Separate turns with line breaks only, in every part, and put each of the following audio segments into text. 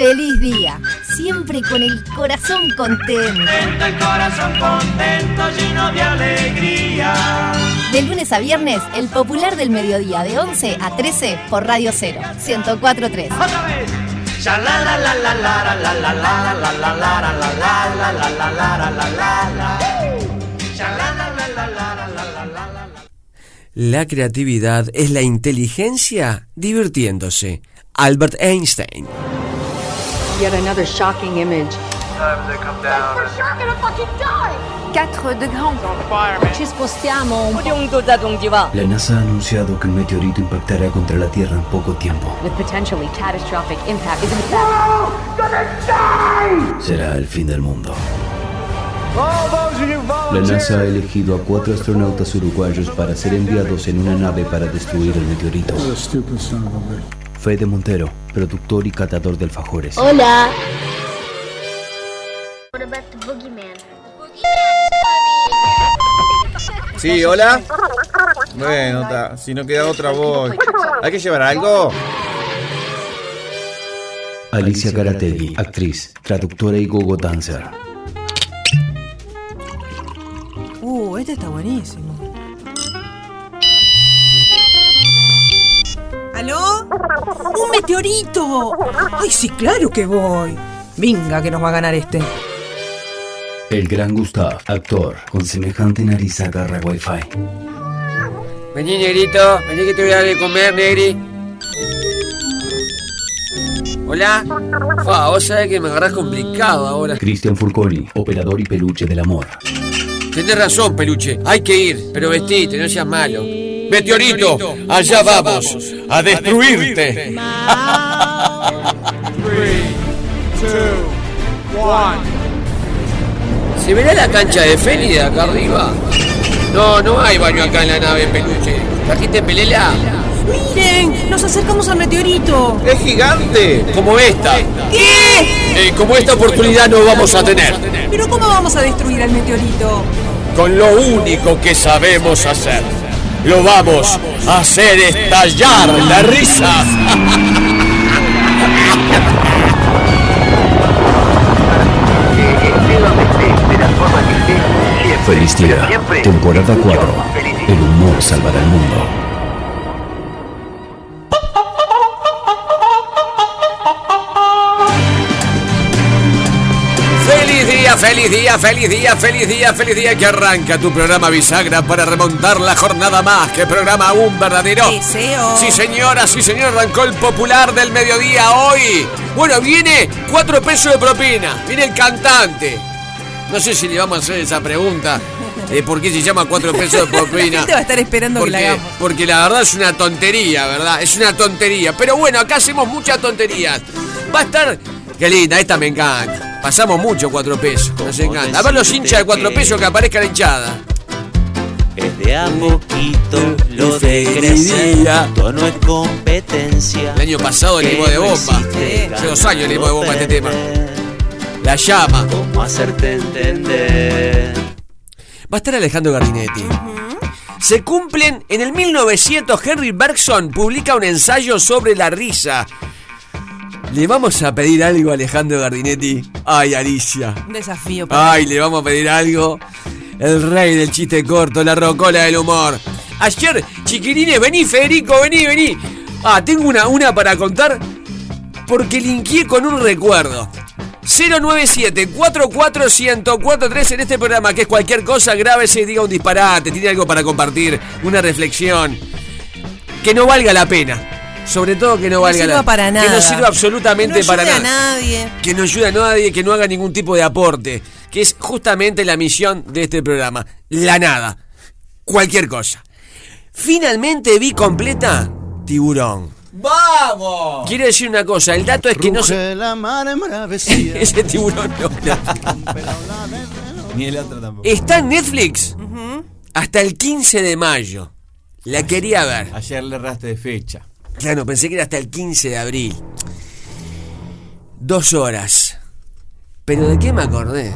feliz día, siempre con el corazón contento.
el corazón contento, lleno de alegría.
De lunes a viernes, el popular del mediodía de 11 a 13 por Radio 0, 1043.
Otra vez. La
creatividad es la inteligencia divirtiéndose. Albert Einstein.
Yet another shocking image. Quatre de grand. Ci spostiamo un po'.
La NASA ha anunciado que un meteorito impactará contra la Tierra en poco tiempo.
The potentially catastrophic impact is in fact
Será el fin del mundo. La NASA ha elegido a cuatro astronautas uruguayos para ser enviados en una nave para destruir el meteorito. Fede Montero, productor y catador de alfajores.
Hola.
Sí, hola. Bueno, ta, si no queda otra voy. ¿Hay que llevar algo?
Alicia Karategui, actriz, traductora y gogo dancer.
Uh, este está buenísimo. ¡Un meteorito! ¡Ay, sí, claro que voy! Venga, que nos va a ganar este.
El gran Gustav, actor, con semejante nariz agarra wifi.
Vení, negrito. Vení que te voy a dar de comer, negri. Hola. Fua, vos sabés que me agarrás complicado ahora.
Cristian Furconi, operador y peluche del amor.
Tenés razón, peluche. Hay que ir, pero vestite, no seas malo. Meteorito, allá vamos a destruirte. ¿Se verá la cancha de Feli de acá arriba? No, no hay baño acá en la nave, peluche. ¿Trajiste pelela?
¡Miren! ¡Nos acercamos al meteorito!
¡Es gigante!
Como esta.
¿Qué?
Eh, como esta oportunidad no vamos a tener.
¿Pero cómo vamos a destruir al meteorito?
Con lo único que sabemos hacer. Lo vamos a hacer estallar la risa.
Feliz día. Temporada 4. El humor salvará el mundo.
Feliz día, feliz día, feliz día, feliz día, que arranca tu programa bisagra para remontar la jornada más que programa un verdadero.
Deseo.
Sí señora, sí señor, arrancó el popular del mediodía hoy. Bueno, viene cuatro pesos de propina, viene el cantante. No sé si le vamos a hacer esa pregunta de por qué se llama cuatro pesos de propina.
Te va a estar esperando que la
Porque,
hagamos.
porque la verdad es una tontería, ¿verdad? Es una tontería. Pero bueno, acá hacemos muchas tonterías. Va a estar. Qué linda, esta me encanta. Pasamos mucho cuatro pesos. Nos encanta. A ver los hinchas de cuatro pesos que aparezca la hinchada.
Es de a poquito lo de crecer, esto no es competencia.
El año pasado le dimos de bomba. Hace dos años le dimos de bomba a este tema. La llama.
¿Cómo hacerte entender?
Va a estar Alejandro Gardinetti. Se cumplen en el 1900 Henry Bergson publica un ensayo sobre la risa. Le vamos a pedir algo a Alejandro Gardinetti. Ay, Alicia.
Un desafío para
Ay, le vamos a pedir algo. El rey del chiste corto, la rocola del humor. Ayer, chiquirines, vení, Federico, vení, vení. Ah, tengo una, una para contar porque linkeé con un recuerdo. 097-44143 en este programa, que es cualquier cosa, grábese diga un disparate, tiene algo para compartir, una reflexión. Que no valga la pena. Sobre todo que no
No
valga
sirva
la
para
Que
nada.
no sirva absolutamente
no
para
ayude
nada
a nadie.
que no ayude a nadie, que no haga ningún tipo de aporte, que es justamente la misión de este programa. La nada. Cualquier cosa. Finalmente vi completa Tiburón.
¡Vamos!
Quiero decir una cosa, el dato es que no se...
la mar embravecida.
Ese tiburón no.
Ni el otro tampoco.
Está en Netflix hasta el 15 de mayo. La quería ver.
Ayer le erraste de fecha.
Claro, pensé que era hasta el 15 de abril. Dos horas. ¿Pero de qué me acordé?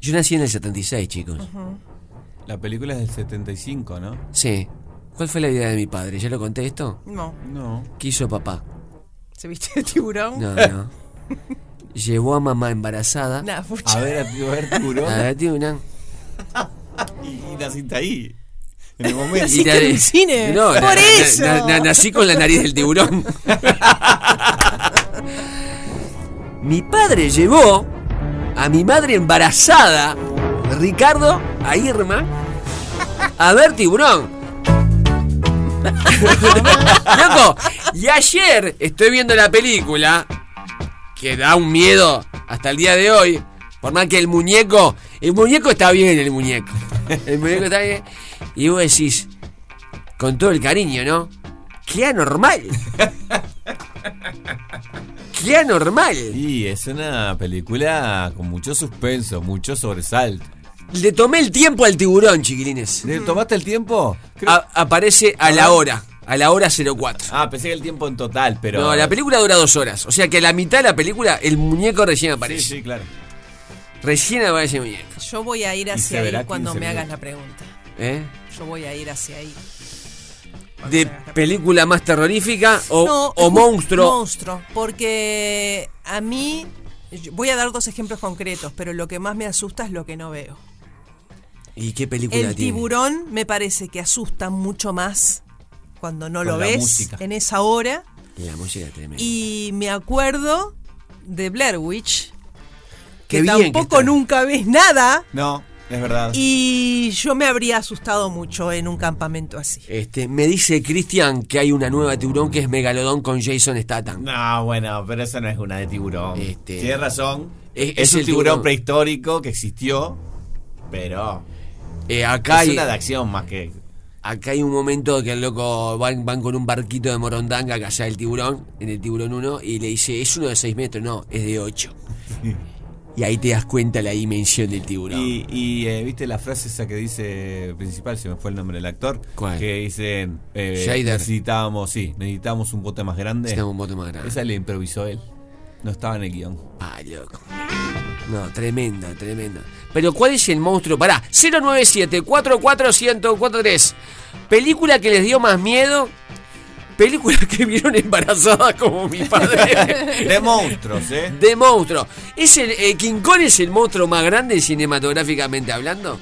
Yo nací en el 76, chicos.
La película es del 75, ¿no?
Sí. ¿Cuál fue la vida de mi padre? ¿Ya lo conté esto?
No.
No.
¿Qué hizo papá?
¿Se viste de tiburón?
No, no. Llevó a mamá embarazada.
Nah.
A ver, a ver, tiburón.
A ver, tiburón.
Y, y naciste ahí. En el momento.
Y
en el cine.
No,
Por
na-
eso.
na- na- nací con la nariz del tiburón. mi padre llevó a mi madre embarazada, Ricardo, a Irma, a ver tiburón. Loco, y ayer estoy viendo la película que da un miedo hasta el día de hoy. Por más que el muñeco, el muñeco está bien, el muñeco. El muñeco está bien. Y vos decís, con todo el cariño, ¿no? ¡Qué anormal! ¡Qué anormal!
Y es una película con mucho suspenso, mucho sobresalto.
Le tomé el tiempo al tiburón, chiquilines.
¿Le ¿Tomaste el tiempo? Creo-
A- aparece a la hora, a la hora 04.
Ah, pensé que el tiempo en total, pero.
No, la película dura dos horas. O sea que a la mitad de la película el muñeco recién
Sí,
aparece.
sí, claro.
Recién aparece el muñeco.
Yo voy a ir hacia ahí cuando
15
me hagas la pregunta.
¿Eh?
Yo voy a ir hacia ahí.
¿De película más terrorífica o,
No,
o monstruo?
Monstruo, porque a mí voy a dar dos ejemplos concretos, pero lo que más me asusta es lo que no veo.
¿Y qué película
El
tiene?
tiburón me parece que asusta mucho más cuando no
Con
lo ves
música.
en esa hora.
La música tremenda.
Y me acuerdo de Blair Witch,
Qué
que tampoco nunca ves nada.
No, es verdad.
Y yo me habría asustado mucho en un campamento así.
Este, me dice Cristian que hay una nueva tiburón que es Megalodón con Jason Statham.
No, bueno, pero esa no es una de tiburón.
Este-
Tienes razón.
Es-
Es,
es
un
el
tiburón,
tiburón.
prehistórico que existió, pero
Eh, acá,
es
hay,
una de acción más que.
acá hay un momento que el loco van, van con un barquito de morondanga a cazar el tiburón, en el tiburón 1, y le dice, es uno de 6 metros, no, es de 8. y ahí te das cuenta la dimensión del tiburón.
Y, y, eh, viste la frase esa que dice principal, se me fue el nombre del actor.
¿Cuál?
Que dicen eh, necesitábamos, sí, necesitábamos un bote más grande.
Necesitamos un bote más grande.
Esa le improvisó él. No estaba en el guion.
Ah, loco. No, tremenda, tremenda. Pero ¿cuál es el monstruo? Pará, 097 44143 Película que les dio más miedo. Película que vieron embarazada como mi padre.
De monstruos, ¿eh?
De monstruo. ¿Es el, eh, ¿King Kong es el monstruo más grande cinematográficamente hablando?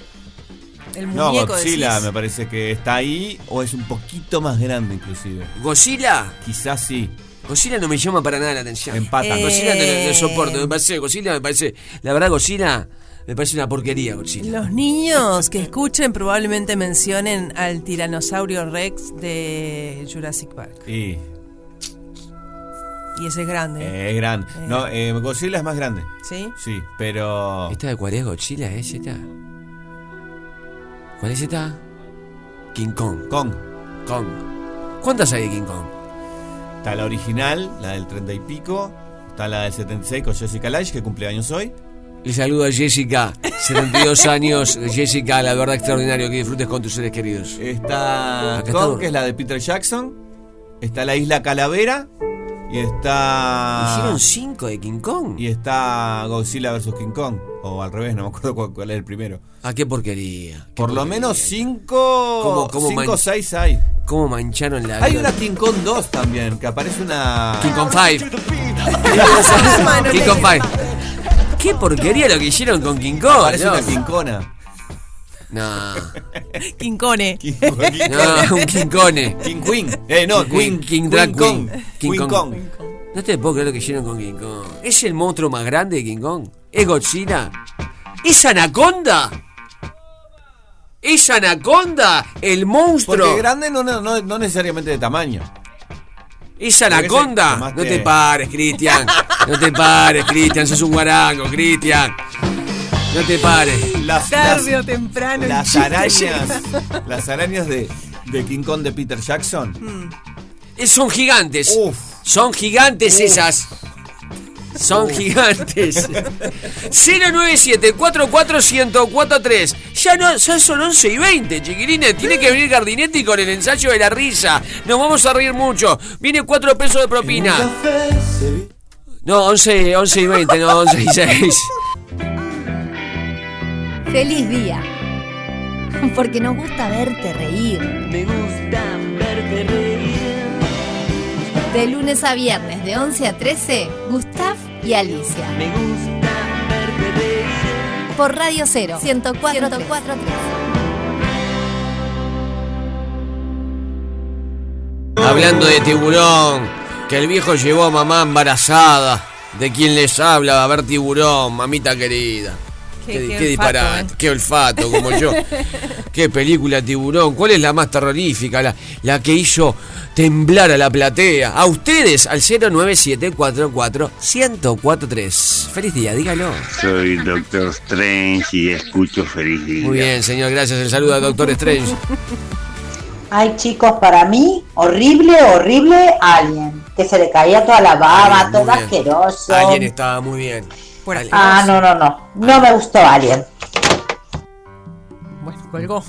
El
No, Godzilla
decís.
me parece que está ahí o es un poquito más grande inclusive.
¿Godzilla?
Quizás sí.
Godzilla no me llama para nada la atención.
Empata.
Eh,
Godzilla no, no- no soporto. Me parece, Godzilla me parece. La verdad, Godzilla me parece una porquería, Godzilla.
Los niños que escuchen probablemente mencionen al tiranosaurio Rex de Jurassic Park.
Y
Y ese es grande.
eh, es grande. No, eh, Godzilla es más grande.
¿Sí?
Sí, pero.
¿Esta de cuál es Godzilla? ¿Es esta? ¿Cuál es esta? King Kong.
Kong.
Kong. ¿Cuántas hay de King Kong?
Está la original, la del 30 y pico. Está la del 76 con Jessica Lange, que cumple años hoy.
Le saludo a Jessica, 72 años. Jessica, la verdad extraordinario que disfrutes con tus seres queridos.
Está
Acá
Kong,
está.
que es la de Peter Jackson. Está la Isla Calavera. Y está.
Hicieron cinco de King Kong.
Y está Godzilla vs. King Kong. O al revés, no me acuerdo cuál, cuál es el primero.
Ah, qué porquería. qué
Por lo menos cinco.
¿Cómo- cómo
cinco
man-
o seis hay.
¿Cómo mancharon la
Hay
vida?
una King Kong 2 también, que aparece una.
King Kong 5. King Kong 5. Qué porquería lo que hicieron con King Kong.
Aparece una. King Kona.
No,
Quincone.
King,
no, un King Kone.
King Queen. Eh, no,
King-
Queen.
King Drag
Kong.
Queen.
King
King
Kong.
Kong. No te puedo creer lo que hicieron con King Kong. ¿Es el monstruo más grande de King Kong? ¿Es Godzilla? ¿Es Anaconda? ¿Es Anaconda? ¿El monstruo?
Porque grande no, no, no, no necesariamente de tamaño.
¿Es Anaconda? No te pares, Cristian. No te pares, Cristian. Sos un guarango, Cristian. No te pares.
Las,
Tarde
las-
o temprano.
las arañas. Las arañas de, de King Kong de Peter Jackson.
Eh, Son gigantes.
Uf.
Son gigantes esas. Son gigantes. 097-44-1043. Ya no, ya son 11 y 20, chiquilines. Tiene que venir Gardinetti con el ensayo de la risa. Nos vamos a reír mucho. Viene 4 pesos de propina. No, 11, 11 y 20, no, 11 y 6.
Feliz día. Porque nos gusta verte reír.
Me gusta verte reír.
De lunes a viernes de 11 a 13, Gustav y Alicia.
Me gusta verte reír.
Por Radio 0, 104,
Hablando de tiburón, que el viejo llevó a mamá embarazada. De quien les habla, va a ver tiburón, mamita querida.
Qué-
Qué,
qué
qué
olfato,
disparate,
¿eh?
qué olfato, como yo. qué película tiburón. ¿Cuál es la más terrorífica? La, la que hizo temblar a la platea. A ustedes, al 09744-1043. Feliz día, dígalo.
Soy Doctor Strange y escucho Feliz Día.
Muy bien, señor, gracias. El saludo a Doctor Strange.
Ay, chicos, para mí, horrible, horrible Alien. Que se le caía toda la baba,
Alien,
todo
bien.
asqueroso.
Alguien estaba muy bien.
Por
Alien.
Ah, no, no, no. No me gustó Alien.
Bueno, colgó.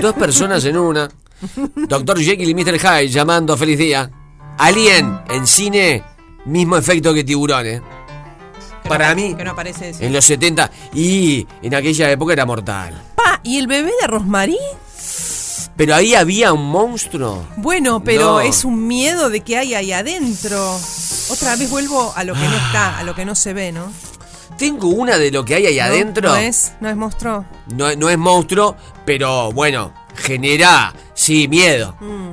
Dos personas en una. Doctor Jekyll y Mr. Hyde llamando feliz día. Alien en cine, mismo efecto que tiburón, ¿eh? Para mí,
Que no aparece eso.
en los 70 y en aquella época era mortal.
Pa, ¿y el bebé de Rosmarie?
Pero ahí había un monstruo.
Bueno, pero
No.
es un miedo de que hay ahí adentro. Otra vez vuelvo a lo que no está, a lo que no se ve, ¿no?
Tengo una de lo que hay ahí
¿No?
adentro.
No es, no es monstruo.
No, no es monstruo, pero bueno, genera, sí, miedo.
Mm,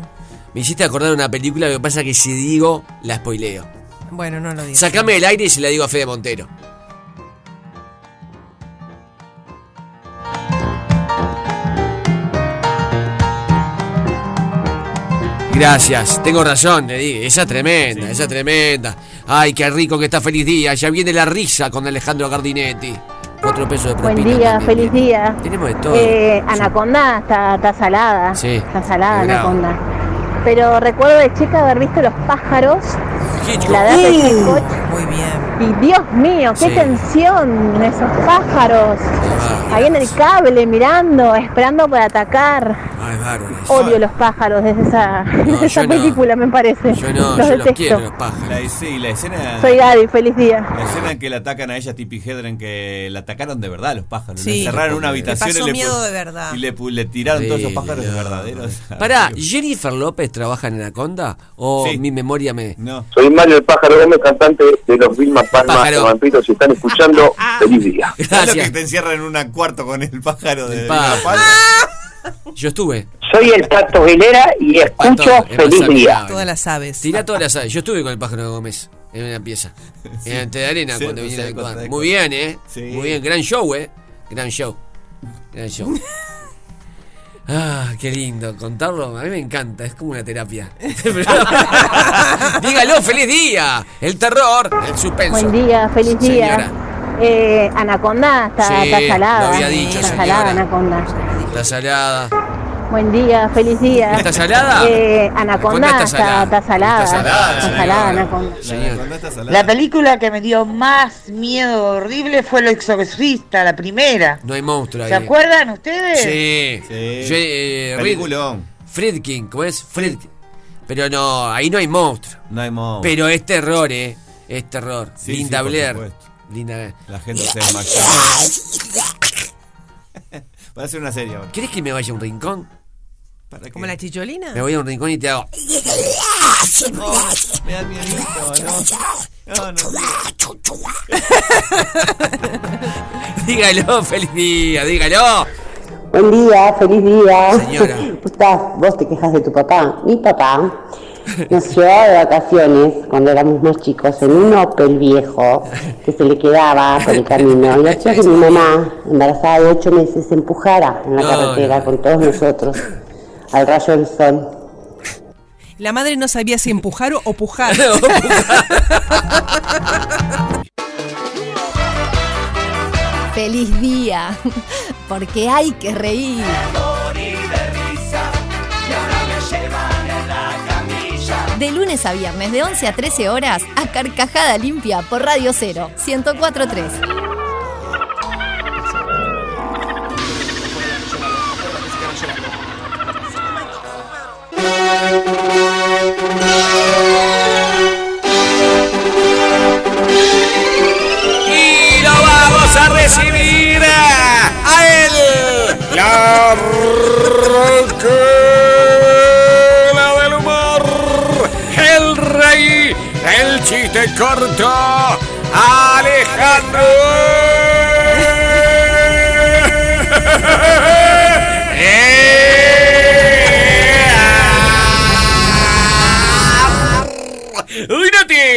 Me hiciste acordar de una película, lo que pasa que si digo, la spoileo.
Bueno, no lo digo.
Sacame del aire y se la digo a Fede Montero. Gracias, tengo razón, le dije. Esa tremenda, esa tremenda. Ay, qué rico que está feliz día. Ya viene la risa con Alejandro Gardinetti. Cuatro pesos de
Buen
propina
día,
también
feliz día.
Tenemos de todo.
Eh, Anaconda está, está salada.
Sí,
Está salada. Anaconda. Pero recuerdo de chica haber visto los pájaros.
Hitchcock.
La edad de. Hitchcock. Y Dios mío, qué
Sí.
tensión esos pájaros.
Ah,
Ahí en el cable mirando, esperando para atacar.
Ay, bárbaro.
Odio los pájaros desde esa, desde esa
no.
película, me parece.
Yo no,
los
yo los
detesto.
quiero, los pájaros.
La, sí, la escena.
Soy Gaby, feliz día.
La escena en que le atacan a ella, Tippi Hedren, que la atacaron de verdad los pájaros.
Sí.
Le encerraron en una
Le
habitación
pasó
y le,
miedo de verdad.
y le, tiraron todos esos pájaros
no.
verdaderos.
Pará, ¿Jennifer López trabaja en Anaconda? ¿O
Sí.
mi memoria me.?
No.
Soy Mario el Pájaro Gómez, cantante de los Vilma Palma
Pájaro.
de Vampiros. Si están escuchando, feliz día.
¿Sabes lo que
Gracias.
te encierran en un cuarto con el pájaro de
El
la palma?
Yo estuve.
Soy el Pato Aguilera y escucho
Pato,
feliz día.
Todas las aves.
Tirá todas las aves. Yo estuve con el pájaro de Gómez en una pieza. En Ante de Arena
Sí,
cuando
sí,
actuar.
te-
Muy bien, ¿eh?
Sí.
Muy bien. Gran show, ¿eh? Gran show. Gran show. Ah, qué lindo contarlo. A mí me encanta, es como una terapia. Dígalo, feliz día. El terror, el suspenso.
Buen día, feliz día. Eh, Anaconda está,
Sí,
está salada.
lo había dicho,
está
señora.
salada Anaconda.
Está salada.
Buen día, feliz día.
¿Está salada?
Eh, Anaconda
Anaconda está
está,
salada.
está salada.
Está salada,
Está salada Anaconda.
La película que me dio más miedo horrible fue El Exorcista, la primera.
No hay monstruo ahí.
¿Se acuerdan ustedes?
Sí.
Sí.
Yo, eh,
Peliculón.
Friedkin, ¿cómo es? Friedkin. Pero no, ahí no hay monstruo.
No hay modo.
Pero es terror, ¿eh? Es terror.
Sí,
Linda
sí,
Blair. Linda Blair.
La gente se desmayó. Va a ser una serie ahora.
¿Querés que me vaya a un rincón?
¿Para qué?
¿Como la chicholina?
Me voy a un rincón y te hago.
Me da miedito, ¿no? No, no.
dígalo, feliz día, dígalo.
Buen día, feliz día.
Señora.
Vos te quejas de tu papá. Mi papá nos llevaba de vacaciones cuando éramos más chicos en un Opel viejo que se le quedaba por el camino y hacía que mi mamá, embarazada de ocho meses, se empujara en la
No,
carretera
no.
con todos nosotros al rayo del sol.
La madre no sabía si empujar o pujar.
Feliz día, porque hay que reír. De lunes a viernes, de 11 a 13 horas, a Carcajada Limpia por Radio 0, 1043.
Y lo vamos a recibir a él. La roquera del humor. El rey chiste corto. Alejandro.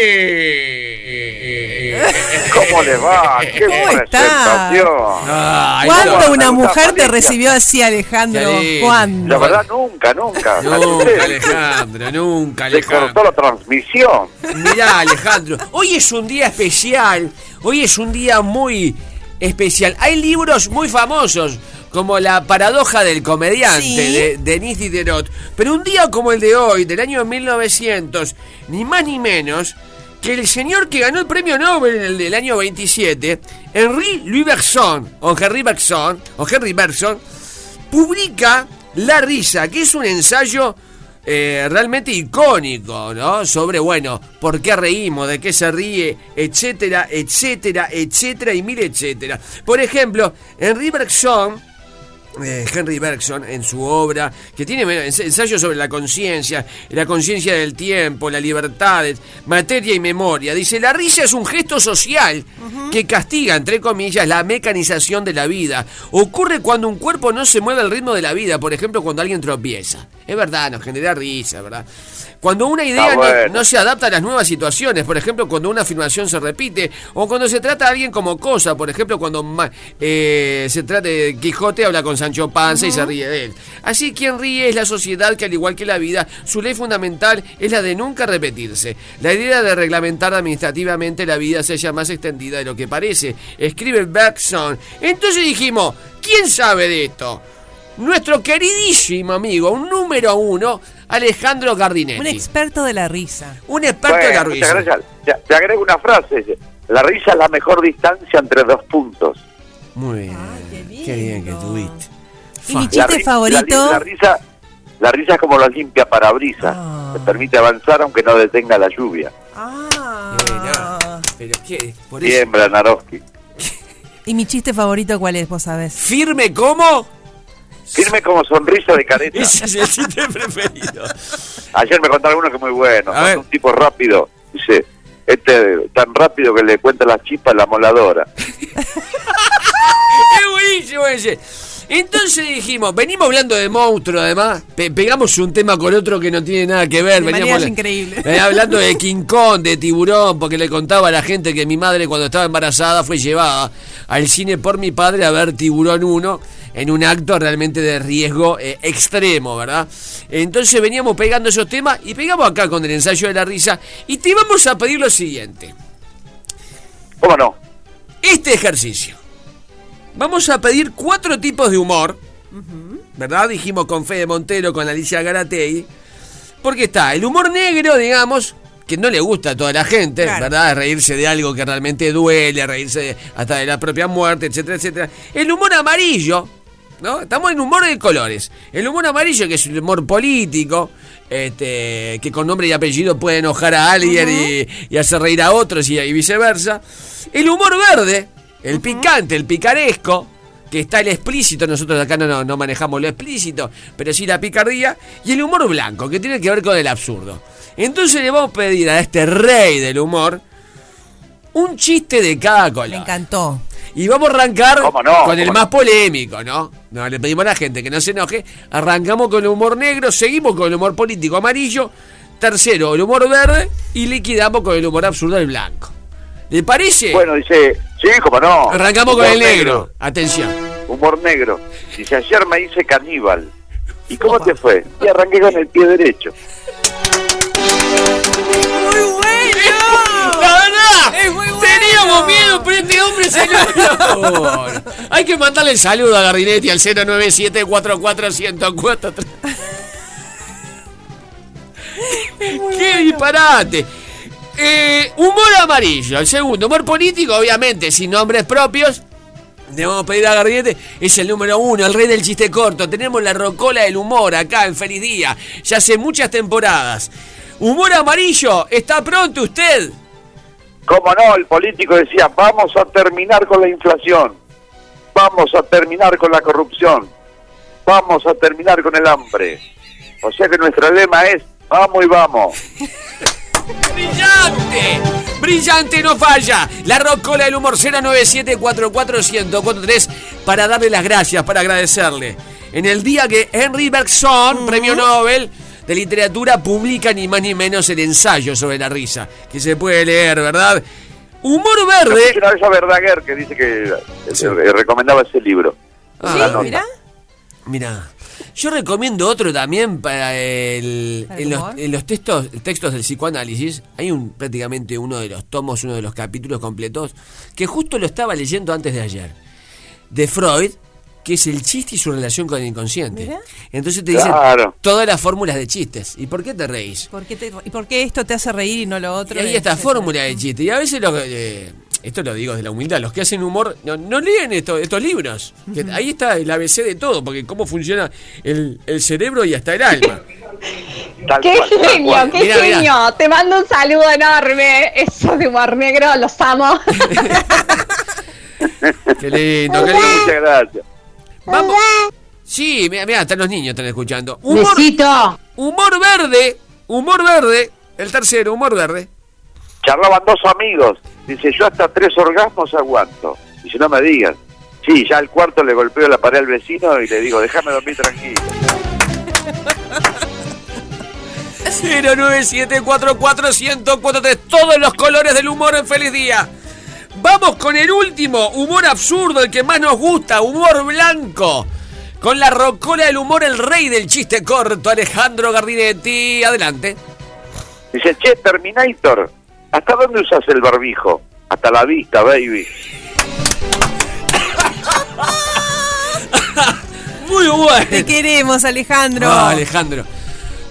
¿Cómo le va? ¡Qué
¿Cómo está?
presentación!
Ay,
¿Cuándo una mujer te recibió así, Alejandro? ¿Cuándo?
La verdad, nunca, nunca.
Nunca, Alejandro, nunca,
Se
Alejandro.
cortó la transmisión.
Mirá, Alejandro, hoy es un día especial. Hoy es un día muy especial. Hay libros muy famosos, como La paradoja del comediante
Sí.
de Denis Diderot. Pero un día como el de hoy, del año 1900, ni más ni menos que el señor que ganó el premio Nobel en el del año 27, Henri Louis Bergson, o Henry Bergson, o Henry Bergson, publica La risa, que es un ensayo eh, realmente icónico, ¿no? Sobre, bueno, por qué reímos, de qué se ríe, etcétera, etcétera, etcétera y mil etcétera. Por ejemplo, Henry Bergson eh, Henry Bergson en su obra, que tiene ensayos sobre la conciencia, la conciencia del tiempo, la libertad, materia y memoria. Dice, la risa es un gesto social que castiga, entre comillas, la mecanización de la vida. Ocurre cuando un cuerpo no se mueve al ritmo de la vida, por ejemplo, cuando alguien tropieza. Es verdad, nos genera risa, ¿verdad? Cuando una idea no-
bueno.
no, se adapta a las nuevas situaciones, por ejemplo, cuando una afirmación se repite, o cuando se trata a alguien como cosa, por ejemplo, cuando eh, se trata de Quijote habla con Sancho Panza y se ríe de él. Así quien ríe es la sociedad que al igual que la vida, su ley fundamental es la de nunca repetirse. La idea de reglamentar administrativamente la vida se halla más extendida de lo que parece, escribe Bergson. Entonces dijimos, ¿quién sabe de esto? Nuestro queridísimo amigo, un número uno, Alejandro Gardinetti.
Un experto de la risa.
Un experto de la risa.
gracias. Te, te agrego una frase. La risa es la mejor distancia entre dos puntos.
Muy bien. qué, bien que tuviste.
¿Y mi chiste
ri-
favorito?
La, la risa, la risa es como la limpia parabrisas.
Ah.
Te permite avanzar aunque no detenga la lluvia.
Ah.
Pero qué, por eso.
Bien.
¿Y mi chiste favorito cuál es, vos sabés?
¿Firme cómo?
Firme como sonrisa de careta.
Ese es el chiste preferido.
Ayer me contaron uno que es muy bueno.
A ver.
Un tipo rápido. Dice, este tan rápido que le cuenta la chispa a la moladora.
Es buenísimo ese. Entonces dijimos, venimos hablando de monstruos además, pe- pegamos un tema con otro que no tiene nada que ver.
De
veníamos
increíbles.
venía hablando de King Kong, de tiburón, porque le contaba a la gente que mi madre cuando estaba embarazada fue llevada al cine por mi padre a ver Tiburón 1 en un acto realmente de riesgo eh, extremo, ¿verdad? Entonces veníamos pegando esos temas y pegamos acá con el ensayo de la risa y te vamos a pedir lo siguiente.
¿Cómo no?
Este ejercicio. Vamos a pedir cuatro tipos de humor. ¿Verdad? Dijimos con Fede Montero, con Alicia Garatei. Porque está el humor negro, digamos, que no le gusta a toda la gente,
Claro.
¿verdad? Reírse de algo que realmente duele, reírse de- hasta de la propia muerte, etcétera, etcétera. El humor amarillo, ¿no? Estamos en humor de colores. El humor amarillo, que es el humor político, este, que con nombre y apellido puede enojar a alguien y, y hacer reír a otros y, y viceversa. El humor verde, el picante, el picaresco, que está el explícito, nosotros acá no, no, manejamos lo explícito, pero sí la picardía, y el humor blanco, que tiene que ver con el absurdo. Entonces le vamos a pedir a este rey del humor un chiste de cada
Me
color.
encantó.
Y vamos a arrancar
¿Cómo no?
con el
¿Cómo
más polémico, ¿no? No, le pedimos a la gente que no se enoje. Arrancamos con el humor negro, seguimos con el humor político amarillo, tercero el humor verde y liquidamos con el humor absurdo el blanco. ¿Le parece?
Bueno, dice, sí, cómo no.
Arrancamos con el negro. Atención.
Humor negro. Dice, ayer me hice caníbal. ¿Y cómo te fue? Y arranqué con el pie derecho.
¡Muy bueno!
¡La verdad!
Es muy bueno.
Teníamos miedo, pero este hombre se enojó. Hay que mandarle el saludo a Gardinetti al 097 44104 ¡Qué disparate! Eh, humor amarillo, el segundo. Humor político, obviamente, sin nombres propios. Le vamos a pedir a Gardinetti, es el número uno, el rey del chiste corto. Tenemos la rocola del humor acá en Feliz Día, ya hace muchas temporadas. Humor amarillo, ¿está pronto usted?
¿Cómo no? El político decía, vamos a terminar con la inflación. Vamos a terminar con la corrupción. Vamos a terminar con el hambre. O sea que nuestro lema es, vamos y vamos.
¡Brillante! brillante. No falla. La rocola del humor 097441043 para darle las gracias, para agradecerle. En el día que Henry Bergson, premio Nobel de literatura, publica ni más ni menos el ensayo sobre la risa, que se puede leer, ¿verdad? Humor verde.
Una vez a Verdaguer que dice que eh, recomendaba ese libro.
Ah,
mira.
Mira, yo recomiendo otro también para el,
¿Para el
en, los,
humor?
en los textos, textos del psicoanálisis. Hay un prácticamente uno de los tomos, uno de los capítulos completos, que justo lo estaba leyendo antes de ayer, de Freud, que es el chiste y su relación con el inconsciente.
Mira.
Entonces te dicen
Claro.
todas las fórmulas de chistes. ¿Y por qué te reís?
¿Por qué te- ¿Y por qué esto te hace reír y no lo otro?
Y hay esta fórmula de chiste. Y a veces lo eh, esto lo digo de la humildad, los que hacen humor no, no leen esto- estos libros. Que ahí está el ABC de todo, porque cómo funciona el, el cerebro y hasta el alma.
¡Qué genio, qué
Mirá, mirá.
genio! Te mando un saludo enorme. Eso de humor negro, los amo.
Qué lindo, qué lindo.
Muchas gracias.
Vamos. Sí, mira, mira, están los niños están escuchando. Humor,
Besito.
humor verde, humor verde, el tercero, humor verde.
Charlaban dos amigos. Dice, yo hasta tres orgasmos aguanto. Dice, no me digas. Sí, ya al cuarto le golpeo la pared al vecino y le digo, déjame dormir tranquilo.
097441043 todos los colores del humor en feliz día. Vamos con el último, humor absurdo, el que más nos gusta, humor blanco. Con la rocola del humor, el rey del chiste corto, Alejandro Gardinetti. Adelante.
Dice, che, Terminator, ¿hasta dónde usas el barbijo? Hasta la vista, baby.
Muy bueno.
Te queremos, Alejandro.
Ah, Alejandro.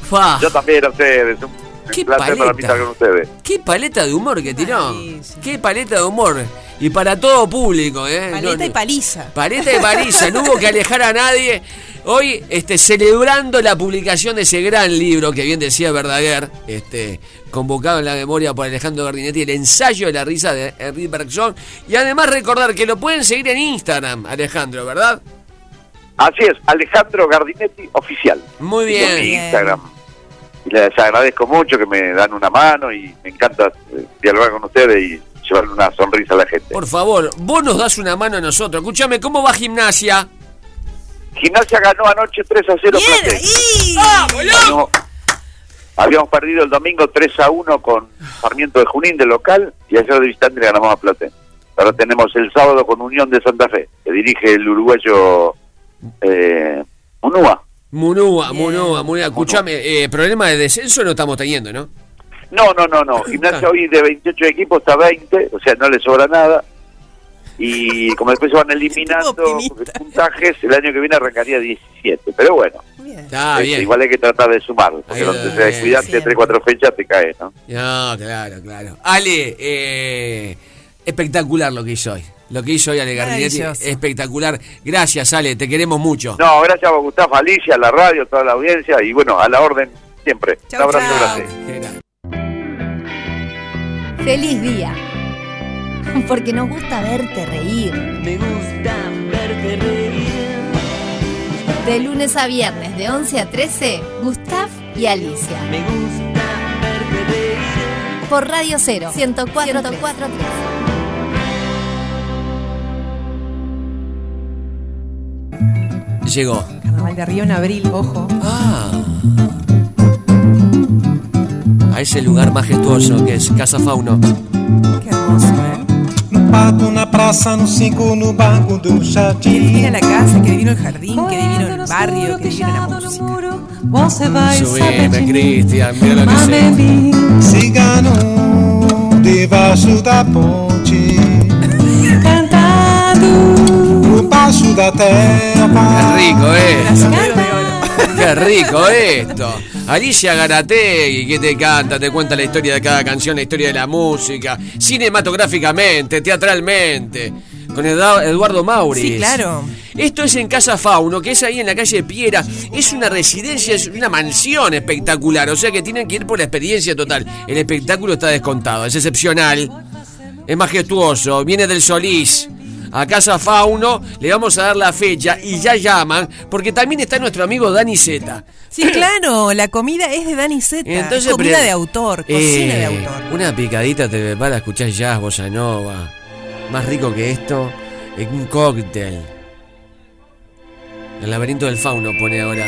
Fa,
Yo también a ustedes. Un
Qué
placer
paleta.
con ustedes.
qué paleta de humor que tiró. Qué paleta de humor. Y para todo público, ¿eh?
Paleta
No,
y paliza.
Paleta de paliza, no hubo que alejar a nadie. Hoy, este, celebrando la publicación de ese gran libro que bien decía Verdaguer, este, convocado en la memoria por Alejandro Gardinetti, el ensayo de la risa de Henry Bergson. Y además recordar que lo pueden seguir en Instagram, Alejandro, ¿verdad?
Así es, Alejandro Gardinetti Oficial.
Muy
en
bien.
mi Instagram. Y les agradezco mucho que me dan una mano y me encanta eh, dialogar con ustedes y llevarle una sonrisa a la gente.
Por favor, vos nos das una mano a nosotros. Escúchame, ¿cómo va gimnasia?
Gimnasia ganó anoche 3 a 0
Bien,
Platense.
ahí.
¡Vamos,
habíamos perdido el domingo 3 a 1 con Sarmiento de Junín de local y ayer de visitante le ganamos a Platense. Ahora tenemos el sábado con Unión de Santa Fe, que dirige el uruguayo eh, Munúa.
Munúa. Munúa, Munúa. Escúchame, eh, problema de descenso no estamos teniendo, ¿no?
No, no, no, no. Gimnasia hoy de 28 equipos está 20, o sea, no le sobra nada. Y como después se van eliminando puntajes, el año que viene arrancaría 17. Pero bueno,
Bien.
Está
este,
bien.
igual hay que tratar de sumar, porque donde se
bien,
descuidante
siempre.
3 4 fechas te cae, ¿no?
No, claro, claro. Ale, eh, espectacular lo que hizo hoy. Lo que hizo hoy Ale Gardinetti, espectacular. Gracias, Ale, te queremos mucho.
No, gracias a Gustavo, Alicia, a la radio, a toda la audiencia y bueno, a la orden siempre.
Chau,
Un abrazo grande.
Feliz día. Porque nos gusta verte reír.
Me gusta verte reír.
De lunes a viernes, de 11 a 13, Gustav y Alicia.
Me gusta verte reír.
Por Radio 0, 104, 104
Llegó.
Carnaval de Río en abril, ojo.
Ah. A ese lugar majestuoso que es Casa Fauno.
Qué hermoso, ¿eh?
No pato, na praça, no cinco, no banco do
Qué
jardim.
divina la casa, que divino el jardín, que divino el barrio, que divina la música.
Você vai
Subime, Cristian, mira lo que sé.
Mamemi, cigano, debaixo da ponte. Terra.
Qué rico esto.
Oro.
Qué rico esto. Alicia Garategui, que te canta, te cuenta la historia de cada canción, la historia de la música, cinematográficamente, teatralmente, con Edu- Eduardo Mauri.
Sí, claro.
Esto es en Casa Fauno, que es ahí en la calle Piera. Es una residencia, es una mansión espectacular. O sea que tienen que ir por la experiencia total. El espectáculo está descontado, es excepcional, es majestuoso, viene del Solís. A Casa Fauno, le vamos a dar la fecha y ya llaman, porque también está nuestro amigo Dani Zeta.
Sí, claro, la comida es de Dani Zeta.
Entonces,
es comida
pero-
de autor, cocina de
Eh,
autor.
Una picadita te prepara a escuchar jazz, bossa nova. Más rico que esto, es un cóctel. El laberinto del fauno pone ahora.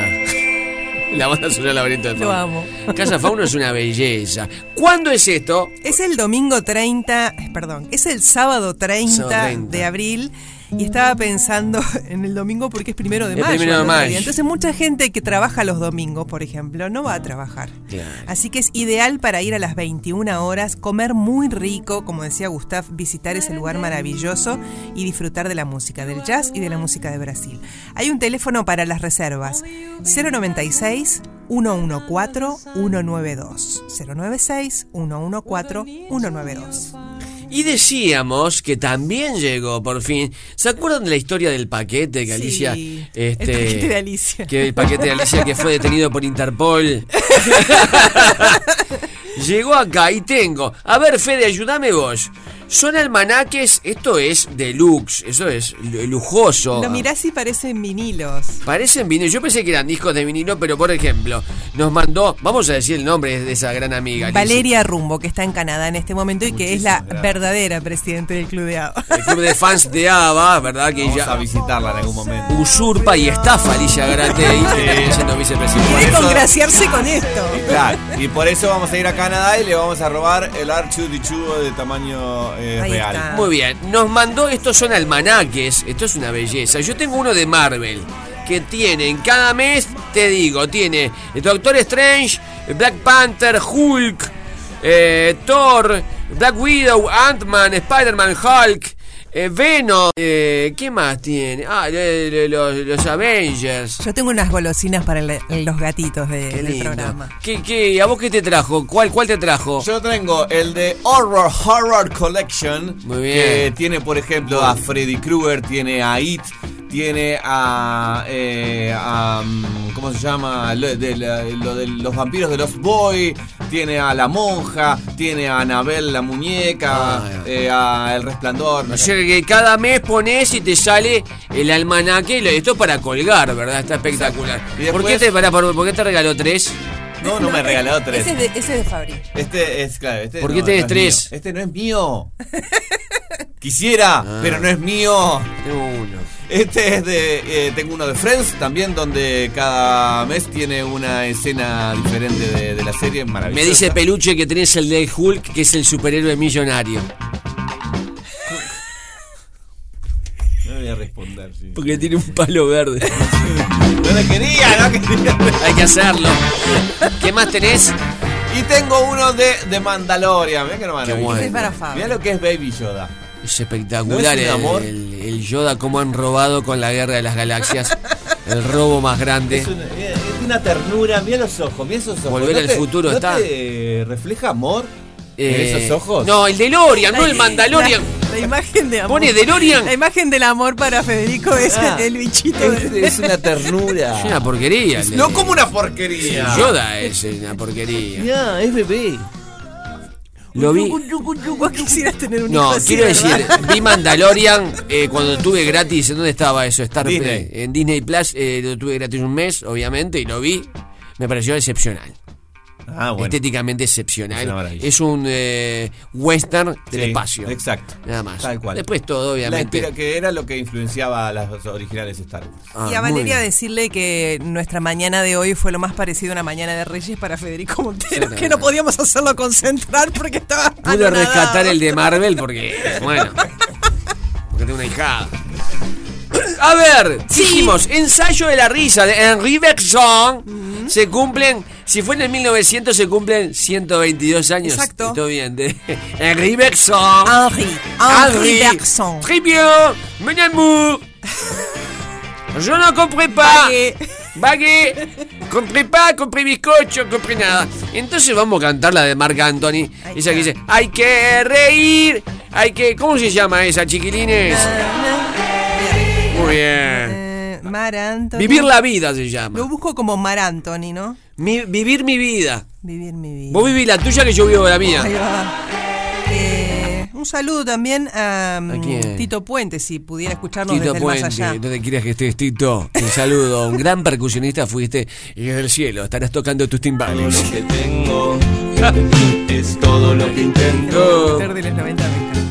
La banda sonora laberinto del
Lo
fauno.
amo.
Casa Fauno es una belleza. ¿Cuándo es esto?
Es el domingo 30, eh, perdón, es el sábado 30,
Sábado 30.
de abril. Y estaba pensando en el domingo porque es primero de mayo.
primero de mayo.
Entonces mucha gente que trabaja los domingos, por ejemplo, no va a trabajar.
Claro.
Así que es ideal para ir a las 21 horas, comer muy rico, como decía Gustav, visitar ese lugar maravilloso y disfrutar de la música, del jazz y de la música de Brasil. Hay un teléfono para las reservas, 096 114 192. 096 114 192.
Y decíamos que también llegó por fin. ¿Se acuerdan de la historia del paquete que Alicia?
Sí,
este,
el paquete de Alicia.
Que el paquete de Alicia que fue detenido por Interpol. Llegó acá y tengo. A ver, Fede, ayúdame vos. Son almanaques, esto es deluxe, eso es lu- lujoso.
Lo mirás y parecen vinilos.
Parecen vinilos. Yo pensé que eran discos de vinilo, pero por ejemplo, nos mandó, vamos a decir el nombre de esa gran amiga.
Valeria Rumbo, que está en Canadá en este momento y que es la verdadera presidente del Club de ABBA.
El club de fans de ABBA, ¿verdad? Que
Vamos
ella
a visitarla en algún momento.
usurpa y estafa a Alicia Garatei, que termina siendo vicepresidente.
Quiere congraciarse con esto.
Claro, y por eso vamos a ir a Canadá y le vamos a robar el R2D2 de tamaño eh,
Ahí
real.
está.
Muy bien, nos mandó, estos son almanaques, esto es una belleza. Yo tengo uno de Marvel, que tienen cada mes, te digo, tiene el Doctor Strange, Black Panther, Hulk, eh, Thor, Black Widow, Ant-Man, Spider-Man, Hulk, eh, Venom, eh, ¿qué más tiene? Ah, le- le- los, los Avengers.
Yo tengo unas golosinas para el- los gatitos de-
Qué
del programa.
¿Qué, qué, ¿A vos qué te trajo? ¿Cuál, cuál te trajo?
Yo tengo el de Horror Horror Collection.
Muy bien.
Que tiene, por ejemplo, a Freddy Krueger, tiene a It, tiene a. eh, a, mm, ¿Cómo se llama? Lo de, la- lo de los vampiros de los Boy. Tiene a la monja. Tiene a Anabel la muñeca.
Ah,
eh, a El Resplandor.
O sea que cada mes pones y te sale el almanaque. Esto es para colgar, ¿verdad? Está espectacular.
Y
¿Por, qué te, para, por, por qué te regaló tres?
No, no me ha regalado tres.
Ese es de, ese es de Fabri.
Este es, claro. Este
¿Por
no,
qué tenés
no es
tres?
mío. Este no es mío. Quisiera,
Ah.
pero no es mío.
Tengo uno.
Este es de. eh, tengo uno de Friends también, donde cada mes tiene una escena diferente de, de la serie. Maravillosa.
Me dice Peluche que tenés el de Hulk, que es el superhéroe millonario.
No voy a responder, sí.
Porque tiene un palo verde.
No le quería, no quería.
Hay que hacerlo. ¿Qué más tenés?
Y tengo uno de, de Mandalorian. Mirá que no
Qué bueno.
Mirá lo que es Baby Yoda.
Es espectacular
¿No es un
el,
amor?
el- el Yoda, cómo han robado con la guerra de las galaxias. El robo más grande.
Es una, es una ternura, mira los ojos, mira esos ojos.
Volver
¿No
al
te-
futuro
¿no
está.
te refleja amor
Eh,
en esos ojos?
No, el DeLorean, no el Mandalorian.
La, la imagen de amor.
Pone DeLorean.
La imagen del amor para Federico es
Ah,
el bichito.
Es, una ternura.
Es una porquería.
No como una
el
porquería.
Yoda es una porquería.
Ya, es bebé.
Lo vi.
Vos quisieras tener un hijo
No,
así,
quiero
¿verdad?
decir, vi Mandalorian eh, cuando tuve gratis. ¿En dónde estaba eso? Star
Disney.
Play. En Disney Plus. eh, lo tuve gratis un mes, obviamente, y lo vi. Me pareció excepcional.
Ah, bueno.
Estéticamente excepcional. Es un eh, western del
Sí,
espacio.
Exacto.
Nada más.
Tal cual.
Después todo,
La
obviamente.
inspira- que era lo que influenciaba a las originales Star Wars.
Ah,
y a
muy
Valeria decirle que nuestra mañana de hoy fue lo más parecido a una mañana de Reyes para Federico Montero, que no podíamos hacerlo concentrar porque estaba.
Pude
anonadado.
rescatar el de Marvel porque, bueno, porque tengo una hijada. A ver, dijimos, ensayo de la risa de Henri Bergson. Se cumplen, si fue en el 1900, se cumplen 122 años.
Exacto.
Todo bien, de Henri Bergson.
Henri. Henri Bergson.
Très bien, mon amour. Je no compré pas.
Bagué.
Bagué. Compré pas, compré bizcocho, compré nada. Entonces vamos a cantar la de Marc Anthony.
Ahí
esa que dice, hay que reír, hay que... ¿Cómo se llama esa, chiquilines? Muy bien.
Eh, Mar Anthony.
Vivir la vida se llama.
Lo busco como Mar Anthony, ¿no?
Mi- vivir mi vida.
Vivir mi vida.
Vos vivís la tuya que yo vivo la mía.
Ahí va. Eh, Un saludo también a, mm. Tito Puente, si pudiera escucharnos
Tito
desde el más
Puente,
allá.
donde quieras que estés, Tito. Un saludo. Un gran percusionista fuiste y desde el cielo estarás tocando tus timbales.
tengo es todo lo que intento.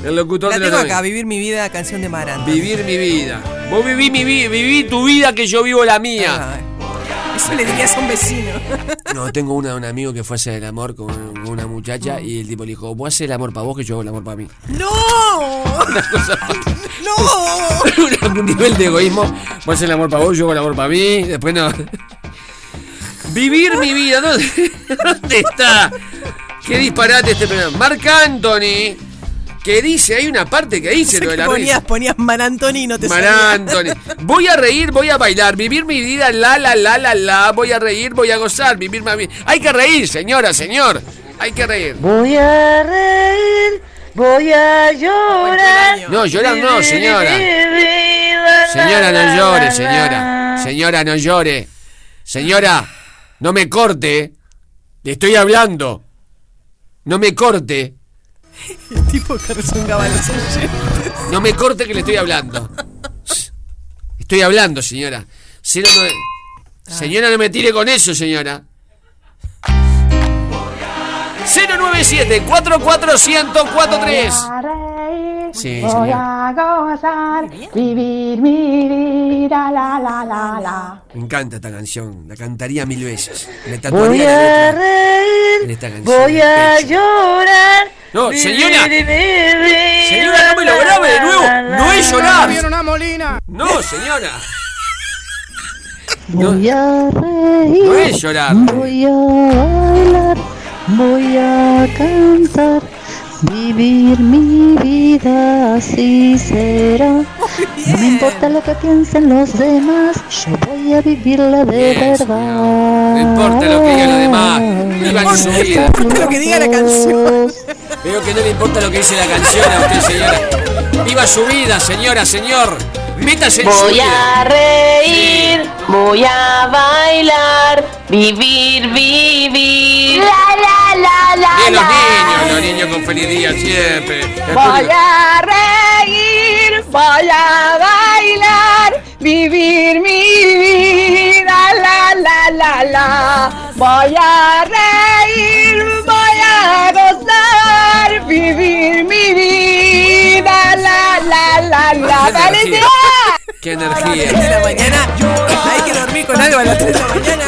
El locutor de los 90 me encanta.
El locutor
La
de
tengo
90.
acá, Vivir mi vida, canción de Maranta.
Vivir mi vida. Vos viví mi vida, viví tu vida que yo vivo la mía.
Ah, Eso le dirías a un vecino.
No, tengo una, un amigo que fue a hacer el amor con una muchacha y el tipo le dijo, vos haces el amor para vos que yo hago el amor para mí.
¡No!
Una cosa
¡No!
un nivel de egoísmo. Vos haces el amor para vos, yo hago el amor para mí. Después no. Vivir mi vida. ¿Dónde, dónde está? Qué disparate este programa. Marc Anthony. Que dice, hay una parte que dice lo de la
ponías,
risa.
ponías Marantoni y no te
Mar
salía.
Anthony. Voy a reír, voy a bailar, vivir mi vida, la, la, la, la, la. Voy a reír, voy a gozar, vivir mi vida. Hay que reír, señora, señor. Hay que reír.
Voy a reír, voy a llorar.
No, llorar no, señora. Señora, no llore, señora. Señora, no llore. Señora, no me corte. Le estoy hablando. No me corte.
El tipo que rezongaba a los oyentes.
No me corte que le estoy hablando. Estoy hablando, señora. Cero nueve- Señora, no me tire con eso, señora. 097 44143 Sí,
Voy a gozar, vivir mi vida, la la la la.
Me encanta esta canción. La cantaría mil veces. Me
Voy a
letra en
reír,
esta canción.
voy a llorar.
No,
Vivir
señora.
mi vida,
Señora, no me lo grabe de nuevo. No es llorar.
una molina.
No, señora.
Voy a reír.
No es llorar.
Voy a bailar, voy a cantar, vivir mi vida así será. No me importa lo que piensen los demás, yo voy a vivirla de
Bien,
verdad.
No importa lo que digan los demás. Vivan su vida.
lo que diga la canción.
Veo que no le importa lo que dice la canción a usted, señora. Viva su vida, señora, señor. Métase en su
Voy
vida.
a reír, voy a bailar, vivir, vivir. La la la la
Bien, los
la.
niños, los niños con feliz día siempre.
Voy a reír, voy a bailar, vivir mi vida, la la la la. Voy a reír, voy a gozar, vivir mi vida, la la la la. ¡Dale,
energía. Qué
A las
energía.
3 de la mañana hay que dormir con algo a las 3 de la mañana.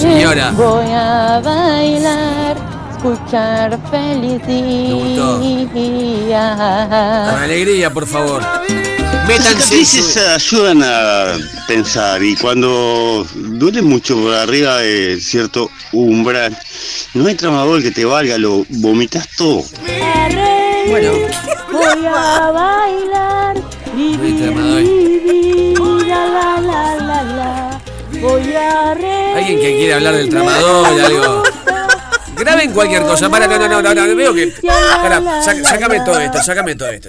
Señora.
Voy a bailar, escuchar feliz día.
Con alegría, por favor.
Las ayudan a pensar y cuando duele mucho por arriba de cierto umbral, no hay tramador que te valga, lo vomitas todo.
Bueno,
Voy a bailar,
Muy tramador.
vivir, la la la la. Voy a reír.
alguien que quiere hablar del tramador, algo. Graben cualquier cosa. Para, no, no, no, no, veo que. Para, sácame todo esto, sácame todo esto.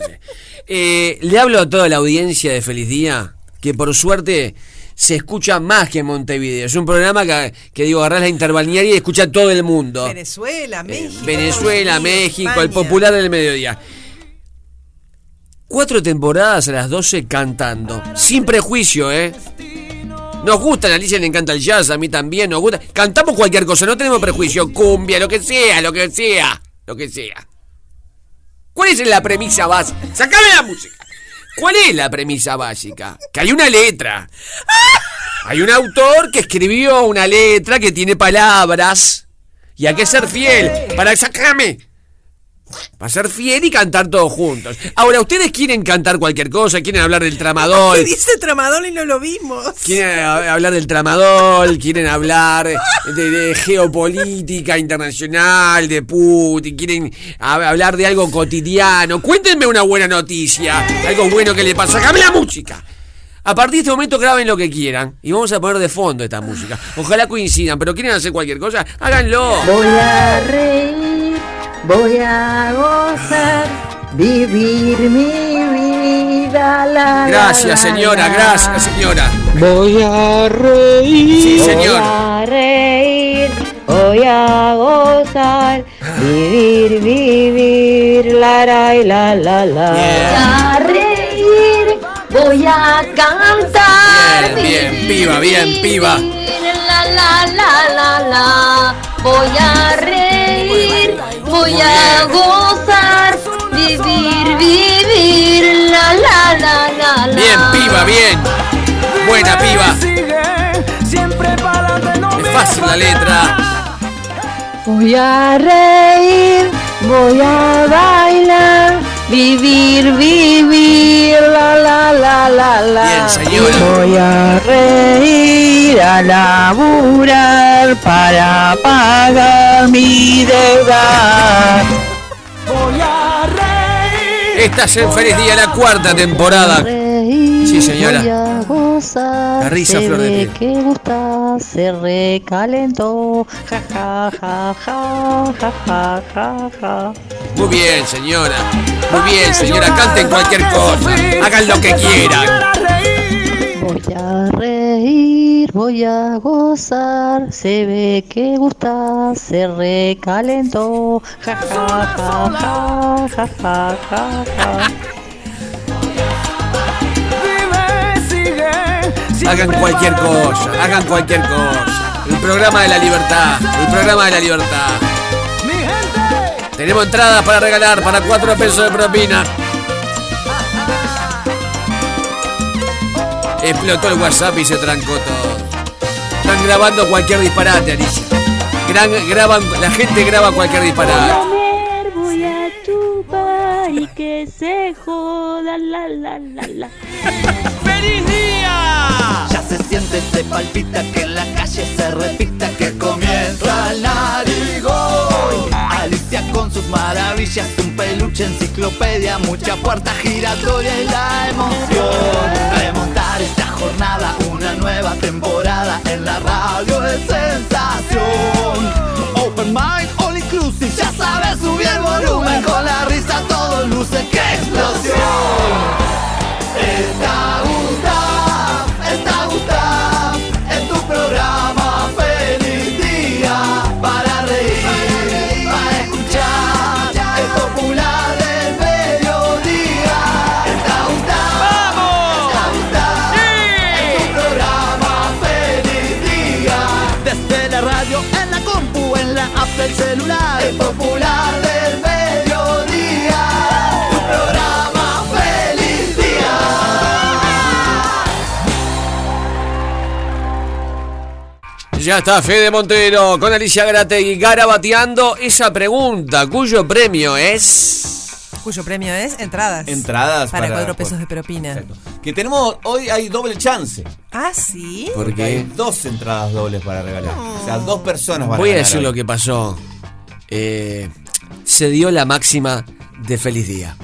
Eh, le hablo a toda la audiencia de Feliz Día, que por suerte se escucha más que en Montevideo. Es un programa que, que digo, agarrás la interbalnearia y escucha todo el mundo.
Venezuela, México.
Venezuela, México,
España.
el popular del mediodía. Cuatro temporadas a las 12 cantando. Sin prejuicio, ¿eh? Nos gusta, a Alicia le encanta el jazz, a mí también nos gusta. Cantamos cualquier cosa, no tenemos prejuicio. Cumbia, lo que sea, lo que sea, lo que sea. ¿Cuál es la premisa básica? ¡Sacame la música! ¿Cuál es la premisa básica? Que hay una letra. Hay un autor que escribió una letra que tiene palabras. Y hay que ser fiel. Para sacarme. Para ser fiel y cantar todos juntos. Ahora, ustedes quieren cantar cualquier cosa, quieren hablar del tramador.
¿Qué dice Tramadol y no lo vimos?
Quieren hablar del tramador, quieren hablar de, de geopolítica internacional, de Putin, quieren hablar de algo cotidiano. Cuéntenme una buena noticia, algo bueno que le pasa. ¡Sacame la música! A partir de este momento graben lo que quieran y vamos a poner de fondo esta música. Ojalá coincidan, pero quieren hacer cualquier cosa, háganlo.
Voy a reír, voy a gozar, vivir mi vida. La,
Gracias, señora, gracias, señora.
Voy a reír.
Sí, señor.
Voy a reír, voy a gozar. vivir, vivir, la la la la la.
Voy a reír, voy a cantar.
Bien, bien, piba, bien, piba.
La la la la la. Voy a reír, voy a gozar, vivir, vivir. La la la la la.
Bien, piba, bien. Buena piba. Es fácil la letra.
Voy a reír, voy a bailar, vivir, vivir, la la la la la.
Bien, señora.
Voy a reír, laburar para pagar mi deuda.
Voy a reír.
Estás en Feliz Día, la cuarta temporada. Sí, señora.
Gozar,
la risa, Flor de
que gusta, se recalentó. Ja, ja, ja, ja, ja, ja, ja, ja.
Muy bien, señora. Muy bien, señora. Canten cualquier cosa. Hagan lo que quieran.
Voy a reír voy a gozar. Se ve que gusta, se recalentó. Ja ja
Hagan cualquier cosa, hagan cualquier cosa. El programa de la libertad, el programa de la libertad. Tenemos entradas para regalar para cuatro pesos de propina. Explotó el WhatsApp y se trancó todo. Están grabando cualquier disparate, Alicia. Gran- graban, la gente graba cualquier disparate.
comer, voy a chupar y que se joda la la la la.
¡Feliz día!
Ya se siente, se palpita, que en la calle se repita que comienza el narigón. Con sus maravillas, un peluche, enciclopedia, mucha puerta giratoria y la emoción. Remontar esta jornada, una nueva temporada en la radio de sensación. Open mind, all inclusive, ya sabes, subir el volumen con la risa, todo luce, ¡qué explosión! Está
Ya está Fede Montero con Alicia Grategui garabateando esa pregunta cuyo premio es...
Cuyo premio es entradas.
Entradas
Para,
para-
cuatro pesos de propina.
Que tenemos, hoy hay doble chance.
Ah, sí.
¿Por
Porque hay dos entradas dobles para regalar. O sea, dos personas van
Voy a decir
hoy.
lo que pasó. Eh, se dio la máxima de feliz día.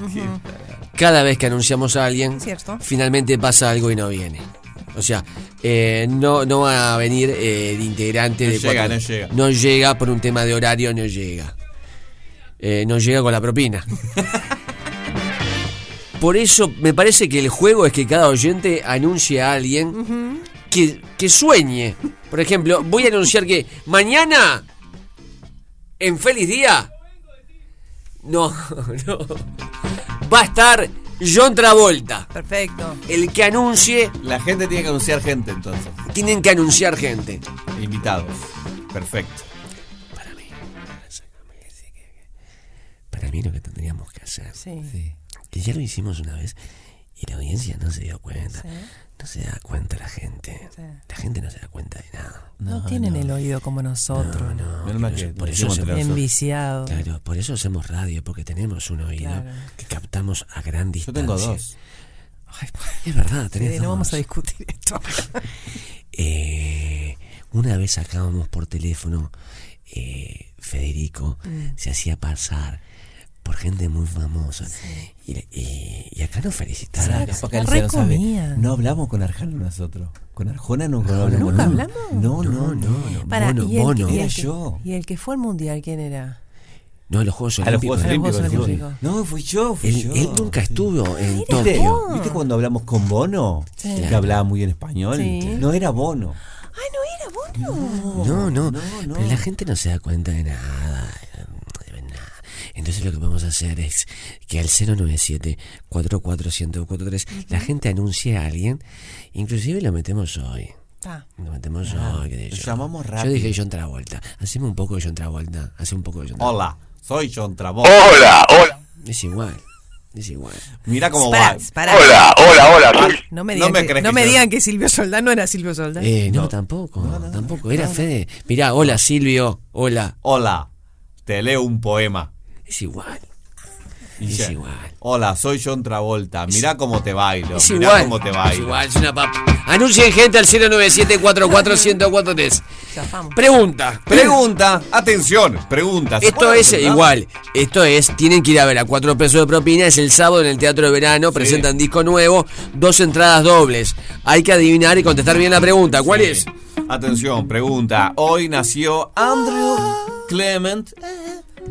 Cada vez que anunciamos a alguien,
Cierto.
finalmente pasa algo y no viene. O sea, eh, no, no va a venir eh, el integrante
No
de
llega,
cuatro-
no llega.
No llega por un tema de horario, no llega. Eh, no llega con la propina. Por eso me parece que el juego es que cada oyente anuncie a alguien que, que sueñe. Por ejemplo, voy a anunciar que mañana, en Feliz Día, no, no, va a estar John Travolta.
Perfecto.
El que anuncie,
La gente tiene que anunciar gente entonces.
tienen que anunciar gente.
Invitados. Perfecto.
Para mí lo que tendríamos que hacer, que ya lo hicimos una vez y la audiencia no se dio cuenta. No se da cuenta la gente. La gente no se da cuenta de nada.
No, tienen el oído como nosotros.
No, por
que
eso- por eso hacemos-.
Enviciado.
Claro, por eso hacemos radio, porque tenemos un oído
Claro.
que captamos a gran
Yo
distancia.
tengo dos.
Es verdad, tenés
no
dos.
vamos a discutir esto.
Eh, una vez sacábamos por teléfono, eh, Federico
Mm.
se hacía pasar por gente muy famosa. Y, y- y acá nos felicitaron.
Que no sabe. No hablamos con Arjona nosotros. Con Arjona no, hablamos.
¿Nunca
no.
hablamos?
No, no, no.
Para,
Bono,
y, el, el
Era
que-
yo.
y el que fue al mundial, ¿quién era?
No, los Juegos
A los
Olímpicos.
Juegos
A los
Olímpicos.
Juegos
dijimos.
Olímpicos.
No, fui yo, fui
Él,
yo.
él nunca estuvo en
¿Viste?
Tokio.
¿Viste cuando hablamos con Bono?
Sí.
Que hablaba muy bien español.
Sí.
No era Bono.
Ay, no era Bono.
No, no, pero la gente no se da cuenta de nada. No. Entonces lo que vamos a hacer es que al 097 44143 la gente anuncie a alguien, inclusive lo metemos hoy.
Ah.
Lo metemos
Ah,
hoy, qué yo.
llamamos
Yo
rápido.
dije John Travolta. Haceme un poco de John Travolta. Hace un poco de John Travolta.
Hola, soy John Travolta.
Hola, hola.
Es igual. Es igual.
Mira cómo
Pará,
va.
pará.
Hola, hola, hola. soy-
No me
No
digan,
me
que, no
que
me
yo-
digan que Silvio Soldán no era Silvio Soldán.
Eh, no, tampoco. tampoco. Era Fede. Mirá, hola Silvio. Hola.
Hola, te leo un poema.
Es igual. Es igual.
Hola, soy John Travolta. Mirá cómo te bailo.
Es
Mirá
igual.
cómo te
Es
bailo.
igual, es una papa. Anuncien gente al 097-44-1043.
Zafamos.
Pregunta.
Pregunta, atención, pregunta. ¿Se
Esto es igual. Esto es, tienen que ir a ver a cuatro pesos de propina. Es el sábado en el Teatro de Verano. Presentan disco nuevo. Dos entradas dobles. Hay que adivinar y contestar bien la pregunta. ¿Cuál es?
Atención, pregunta. Hoy nació Andrew Clement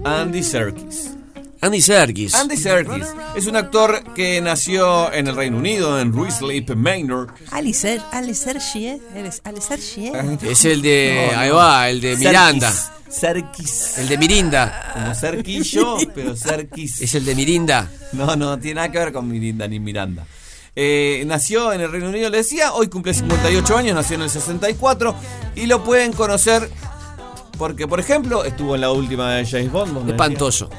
Andy Serkis.
Andy Serkis.
Andy Serkis es un actor que nació en el Reino Unido, en Ruislip Manor.
Alicer, Alicer Chie, eres Alicer Chie.
Es el de.
No, no.
Ahí va, el de Miranda.
Serkis.
El de Mirinda.
Como Serquillo, pero Serkis.
Es el de Mirinda.
No, no, tiene nada que ver con Mirinda ni Miranda. Eh, nació en el Reino Unido, le decía, hoy cumple 58 años, nació en el 64 y lo pueden conocer porque, por ejemplo, estuvo en la última de James Bond.
Espantoso.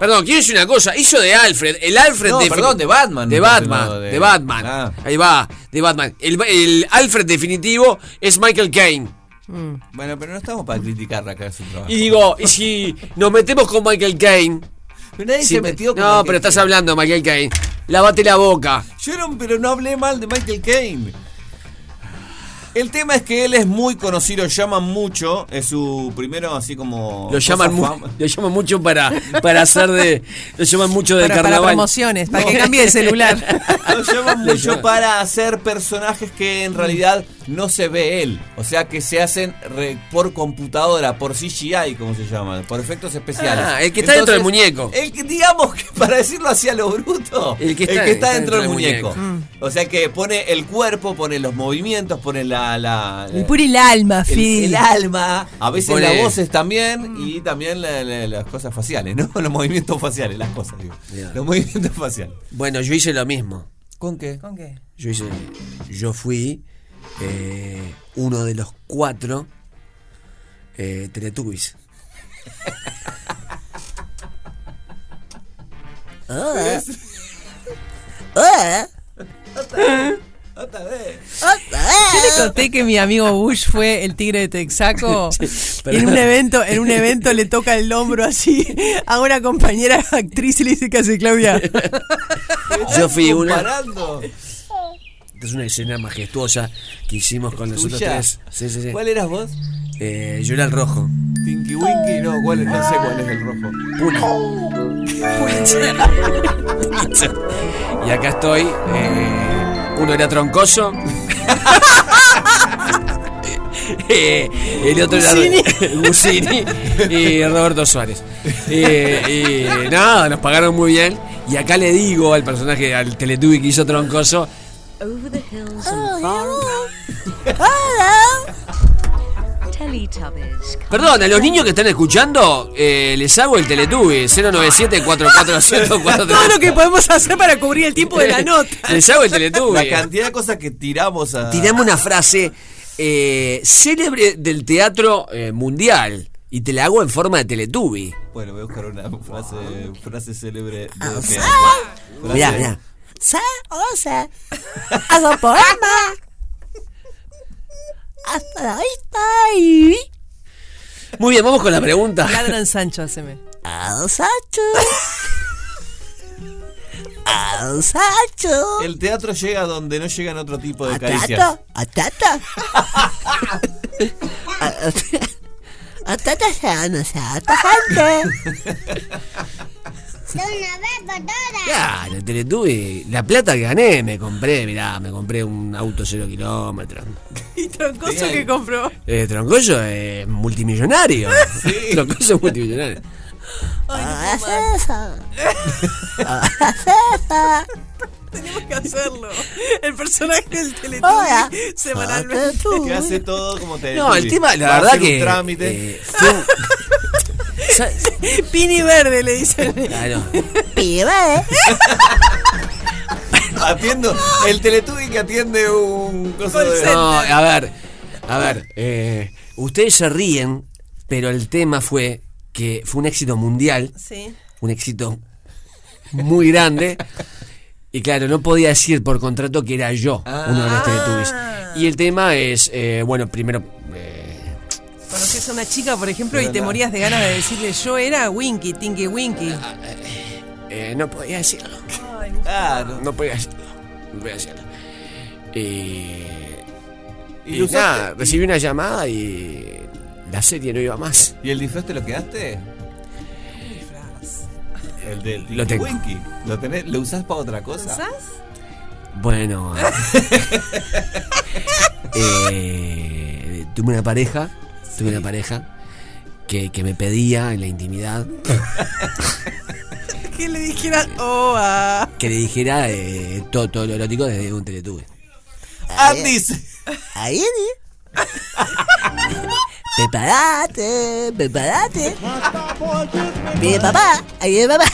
Perdón, quiero decir una cosa. Hizo de Alfred. El Alfred
No,
de.
perdón, de Batman.
De Batman.
no, de-
De Batman.
Ah.
Ahí va. De Batman. El, el Alfred definitivo es Michael Caine.
decía. Bueno, pero no estamos para criticar acá su trabajo.
Y digo, y si nos metemos con Michael Caine.
Pero nadie
Si
se
me-
metió con
No,
Michael
pero estás
Caine.
hablando de Michael Caine. Lávate la boca.
Yo no, pero no hablé mal de Michael Caine. El tema es que él es muy conocido, lo llaman mucho, es su primero así como...
Lo llaman, mu- lo llaman mucho para, para hacer de. Lo llaman mucho de
Para, para
carnaval.
promociones, para que cambie el celular.
Lo llaman mucho
llaman-
para hacer personajes que en realidad no se ve él. O sea, que se hacen re- por computadora, por CGI, como se llama, por efectos especiales.
Ah, el que está dentro del muñeco.
El que, digamos que para decirlo así a lo bruto,
El que está-
dentro del muñeco. O sea, que pone el cuerpo, pone los movimientos, pone la... la,
Y pura el alma,
el,
Phil.
el alma, a veces
Pone-
las voces también y también la- la- las cosas faciales, ¿no? Los movimientos faciales, las cosas, digo. Los movimientos faciales.
Bueno, yo hice lo mismo.
¿Con qué?
¿Con qué?
Yo hice. Yo fui eh, uno de los cuatro eh, Teletubbies. Ah. Ah.
Yo le conté que mi amigo Bush fue el tigre de Texaco y en un evento, en un evento le toca el hombro así a una compañera actriz y le dice que hace Claudia.
Yo fui uno. Es una escena majestuosa que hicimos con los otros
¿Tuya?
tres. Sí, sí, sí.
¿Cuál eras vos?
Eh, yo era el rojo.
Tinky Winky, no, ¿cuál es? No sé cuál es el rojo.
Pulitzer. y acá estoy. eh, uno era troncoso. Eh, el otro era Gusini y Roberto Suárez. Eh, y nada, nos pagaron muy bien. Y acá le digo al personaje, al Teletubby que hizo troncoso,
Over the hills and far Teletubbies.
Perdón, a los niños que están escuchando, eh, les hago el Teletubby 097
Todo lo que podemos hacer para cubrir el tiempo de la nota.
Les hago el Teletubby.
La cantidad de cosas que tiramos a.
Tirame una frase eh, célebre del teatro eh, mundial y te la hago en forma de Teletubby.
Bueno, voy a buscar una frase, frase célebre de
Ah,
teatro. Frase-
Mirá, mirá.
Sa, o sea, haz un poema. Hasta la vista.
Muy bien, vamos con la pregunta.
Ladran Sancho, haceme.
Al Sancho. Al Sancho.
El teatro llega donde no llegan otro tipo de caricias.
Atata. Atata. Atata ya no sea atajante. Claro, Teletubby. La plata que gané me compré, mirá, me compré un auto cero kilómetros.
Y troncoso que compró.
Eh, Troncoso es multimillonario. Troncoso es multimillonario.
Tenemos que hacerlo. El personaje del Teletubby
Hola.
semanalmente.
Que hace todo como te
No, el tema, la
Va
verdad que.
trámite.
eh, fue un- Sa-
Pini verde le dicen.
Claro.
Atiendo. El Teletubby que atiende un de.
No, a ver, a ver, eh, ustedes se ríen, pero el tema fue que fue un éxito mundial,
Sí.
un éxito muy grande. Y claro, no podía decir por contrato que era yo uno de los Teletubbies. Y el tema es, eh, bueno, primero,
Conoces a una chica, por ejemplo, y te morías de ganas de decirle yo era Winky, Tinky Winky.
eh, no podía decirlo.
Claro.
No podía decirlo. No podía decirlo. Eh,
¿Y
y
lo
nada, recibí una llamada y la serie no iba más.
¿Y el disfraz te lo quedaste? El del
Lo tengo.
Winky. ¿Lo, tenés, ¿Lo usás para otra cosa?
¿Usás?
Bueno, eh, tuve una pareja, tuve una pareja que, que me pedía en la intimidad
Que le dijera, oh, ah.
que le dijera eh, todo, todo lo erótico desde un teletube.
Andy.
Ahí, Prepárate, prepárate. Viene papá, ahí viene papá.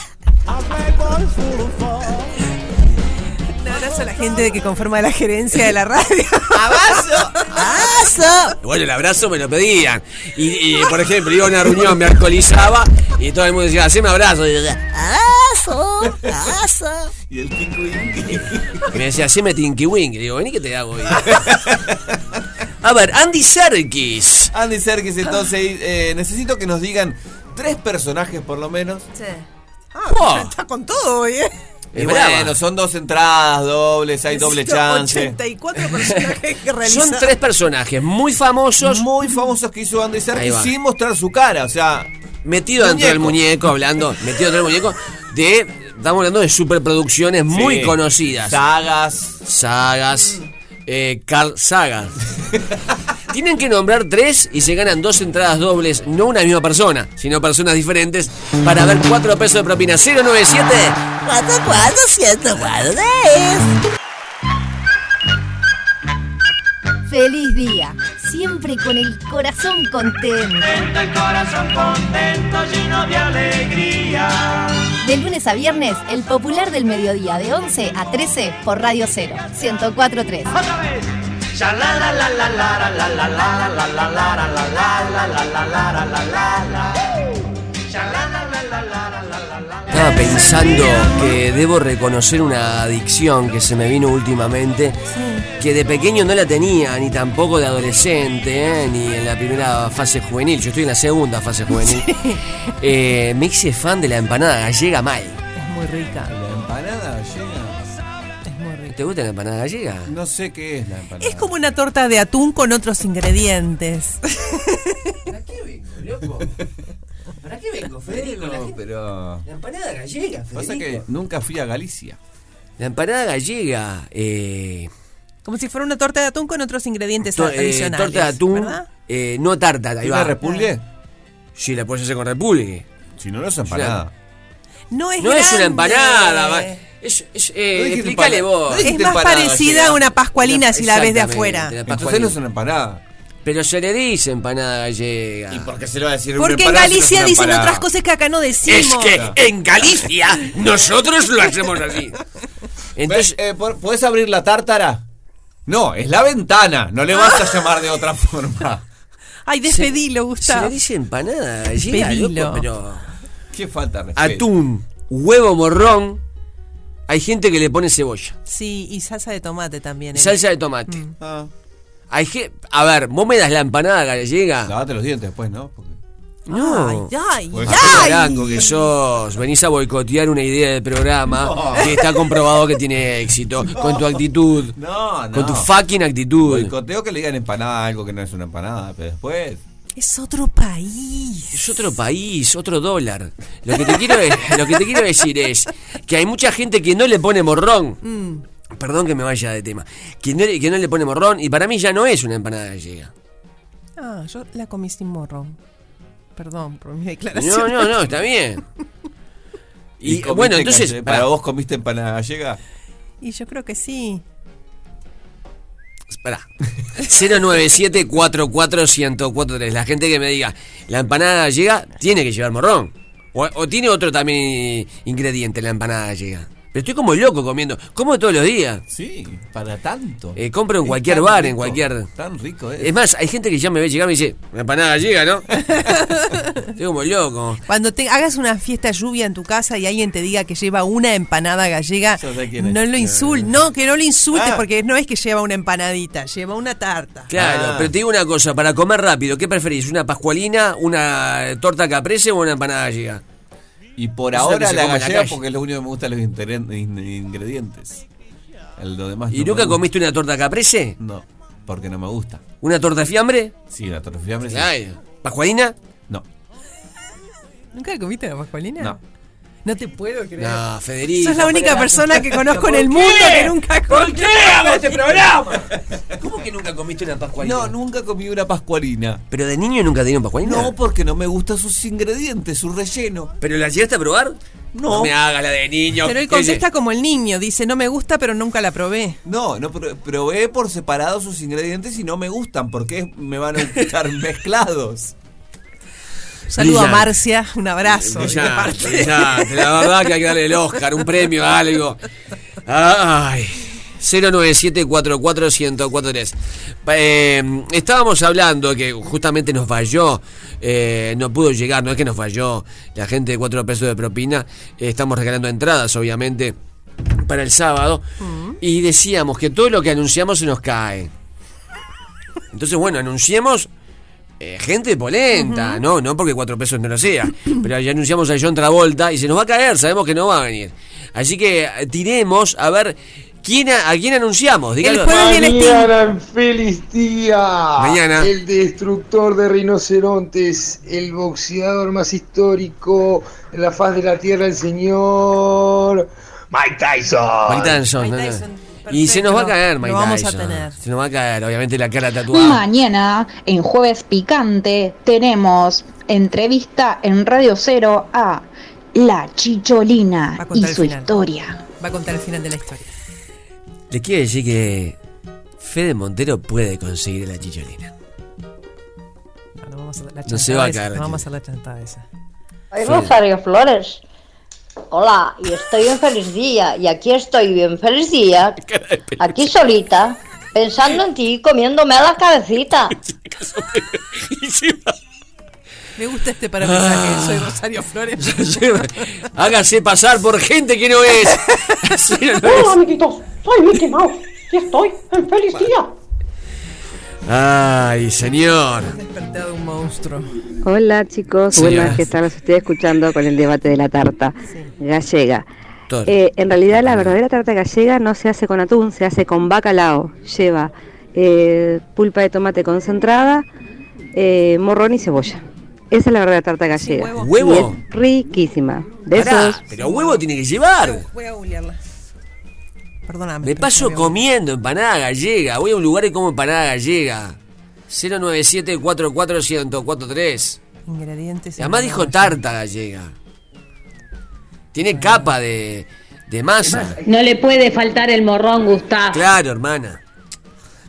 Abrazo a la gente que conforma la gerencia de la radio.
¡Abrazo! ¡Abrazo!
Bueno, el abrazo me lo pedían. Y, y, por ejemplo, iba a una reunión, me alcoholizaba y todo el mundo decía, haceme abrazo. Y yo decía,
¡Abrazo! ¡Abrazo!
Y el Tinky Winky.
Y me decía, haceme Tinky Wink. Y digo, vení que te hago. hoy". A ver, Andy Serkis.
Andy Serkis, entonces, eh, necesito que nos digan tres personajes por lo menos.
Sí. Ah, está con todo hoy, ¿eh?
Y
Es
bueno, son dos entradas dobles, hay doble chance.
84 personajes que realizar.
Son tres personajes muy famosos.
Muy famosos que hizo Andy Serkis sin mostrar su cara, o sea,
Metido dentro del muñeco, hablando, metido dentro del muñeco, de. Estamos hablando de superproducciones muy
Sí.
conocidas.
sagas.
Sagas. Eh, Carl Sagas. Tienen que nombrar tres y se ganan dos entradas dobles, no una misma persona, sino personas diferentes, para ver cuatro pesos de propina. 097
4, 4, 104, 10.
Feliz día, siempre con el corazón contento.
El corazón contento, lleno de alegría.
De lunes a viernes, el popular del mediodía de 11 a 13 por Radio 0, 104.3.
Otra vez.
Estaba pensando que debo reconocer una adicción que se me vino últimamente, que de pequeño no la tenía, ni tampoco de adolescente, eh, ni en la primera fase juvenil, yo estoy en la segunda fase juvenil. Eh, me hice fan de la empanada gallega mal.
Es muy rica.
La empanada gallega
¿Te gusta la empanada gallega?
No sé qué es la empanada.
Es como una torta de atún con otros ingredientes.
¿Para qué vengo, loco? ¿Para qué vengo,
No, pero.
La empanada gallega,
Pasa que nunca fui a Galicia.
La empanada gallega, eh,
Como si fuera una torta de atún con otros ingredientes
to- eh,
adicionales.
torta de atún, eh, no tarta, ahí
¿Tiene
va.
repulgue?
Sí, la puedes hacer con repulgue.
Si no, no es empanada.
No es
No es una empanada, va- es, es, eh,
No dijiste
explícale
empanada.
vos.
No
Es
dijiste
más parecida
gallega.
a una pascualina si la ves de afuera.
la
Entonces no es una empanada.
Pero se le dice empanada gallega.
¿Y por qué se le va a decir
Porque en
empanada si no es
Galicia dicen otras cosas que acá no
Es
decimos.
que en Galicia nosotros lo hacemos así. Entonces,
Eh, ¿por- ¿Puedes abrir la tártara? No, es la ventana. No le vas a llamar de otra forma.
Ay, despedilo,
se
Gustavo.
le dice empanada gallega,
Pedilo.
loco, pero
Qué falta respeto.
atún, huevo morrón, hay gente que le pone cebolla,
Sí, y salsa de tomate también. ¿eh?
salsa de tomate.
Mm.
Ah,
Hay ge- a ver, vos me das la empanada gallega.
lavate los dientes después, ¿no? Porque-
No.
Ay, ay,
Pues,
ay.
que sos. Venís a boicotear una idea del programa
No.
que está comprobado que tiene éxito. Con tu actitud.
No, no.
Con tu fucking actitud.
Boicoteo que le digan empanada a algo que no es una empanada, pero después.
Es otro país.
Es otro país, otro dólar. Lo que te quiero, lo que te quiero decir es que hay mucha gente que no le pone morrón.
Mm.
Perdón que me vaya de tema. Que no, le- que no le pone morrón y para mí ya no es una empanada gallega.
Ah, yo la comí sin morrón. Perdón por mi declaración.
No, no, no, está bien. Y,
comiste
bueno, entonces.
¿Para vos comiste empanada gallega?
Y yo creo que sí.
Espera. 097-44-1043. La gente que me diga, la empanada gallega tiene que llevar morrón. O, o tiene otro también ingrediente la empanada gallega. Pero estoy como loco comiendo. Como todos los días.
Sí, para tanto.
Eh, compro en
Es
cualquier bar, en cualquier.
Tan rico es.
Es más, hay gente que ya me ve llegar y me dice, "Una empanada gallega, ¿no? estoy como loco.
Cuando te hagas una fiesta lluvia en tu casa y alguien te diga que lleva una empanada gallega, no lo insultes. No, que no lo insultes
Ah.
porque no es que lleva una empanadita, lleva una tarta.
Claro,
Ah.
pero te digo una cosa, para comer rápido, ¿qué preferís? ¿Una pascualina, una torta caprese o una empanada gallega?
Y por ahora
se
la gallega porque es lo único que me gusta los ingredientes. El, lo demás
¿Y
no
nunca comiste una torta caprese?
No, porque no me gusta.
¿Una torta de fiambre?
Sí, la torta de fiambre sí.
¿Pascualina?
No,
¿Nunca comiste la pascualina?
no.
No te puedo creer.
No, Federico.
Sos la única persona que conozco en
¿Por
el
qué?
mundo que nunca
¿Por qué hago este programa? ¿Cómo que nunca comiste una pascualina?
No, nunca comí una pascualina.
¿Pero de niño nunca te dieron pascualina?
No, porque no me gustan sus ingredientes, su relleno.
¿Pero la llegaste a probar?
No.
me hagas la de niño.
Pero él
¿Qué
contesta como el niño, dice, no me gusta, pero nunca la probé.
No, no pro- probé por separado sus ingredientes y no me gustan porque me van a estar mezclados.
Saludo a. Marcia, un abrazo. de parte.
La verdad que hay que darle el Oscar, un premio, algo. Ay. 097-44-1043. Eh, estábamos hablando que justamente nos falló, eh, no pudo llegar, no es que nos falló la gente de 4 pesos de propina. eh, estamos regalando entradas, obviamente, para el sábado. Y decíamos que todo lo que anunciamos se nos cae. Entonces, bueno, anunciemos eh, gente polenta, ¿no? No porque cuatro pesos no lo sea. Pero ya anunciamos a John Travolta y se nos va a caer, sabemos que no va a venir. Así que eh, tiremos a ver quién a, a quién anunciamos. Dígalo.
Mañana, feliz día.
Mañana.
El destructor de rinocerontes, el boxeador más histórico en la faz de la tierra, el señor Mike Tyson.
Mike Tyson, no, no. Y se nos va a caer, Mike
lo vamos a
Tyson.
tener.
Se nos va a caer, obviamente, la cara tatuada.
Mañana, en Jueves Picante, tenemos entrevista en Radio Cero a La Chicholina
Va a
y su
final.
historia.
Va a contar el final de la historia.
Le quiero decir que Fede Montero puede conseguir la chicholina.
Bueno, vamos a la
No se va a caer
Vamos a hacer la chantada esa.
Soy Rosario Flores. Hola, y estoy en feliz día. Y aquí estoy bien feliz día. Aquí solita, pensando en ti, comiéndome la cabecita.
Me gusta este para mensaje. Soy Rosario Flores.
Hágase pasar por gente que no es. Así no es.
Hola, amiguitos. Soy Mickey Mouse. Y estoy en feliz día.
Ay, señor.
Despertado un monstruo.
Hola chicos, buenas que tal, los estoy escuchando con el debate de la tarta gallega. Eh, en realidad la verdadera tarta gallega no se hace con atún, se hace con bacalao. Lleva eh, pulpa de tomate concentrada, eh, morrón y cebolla. Esa es la verdadera tarta gallega.
huevo. ¿Huevo?
Y es riquísima. Besos.
Pará, pero huevo tiene que llevar.
Voy a googlearla. Perdóname.
Me paso comiendo empanada gallega. Voy a un lugar y como empanada gallega. 097 44143
Ingredientes.
Además dijo tarta gallega. Tiene capa de, de masa.
No le puede faltar el morrón, Gustavo.
Claro, hermana.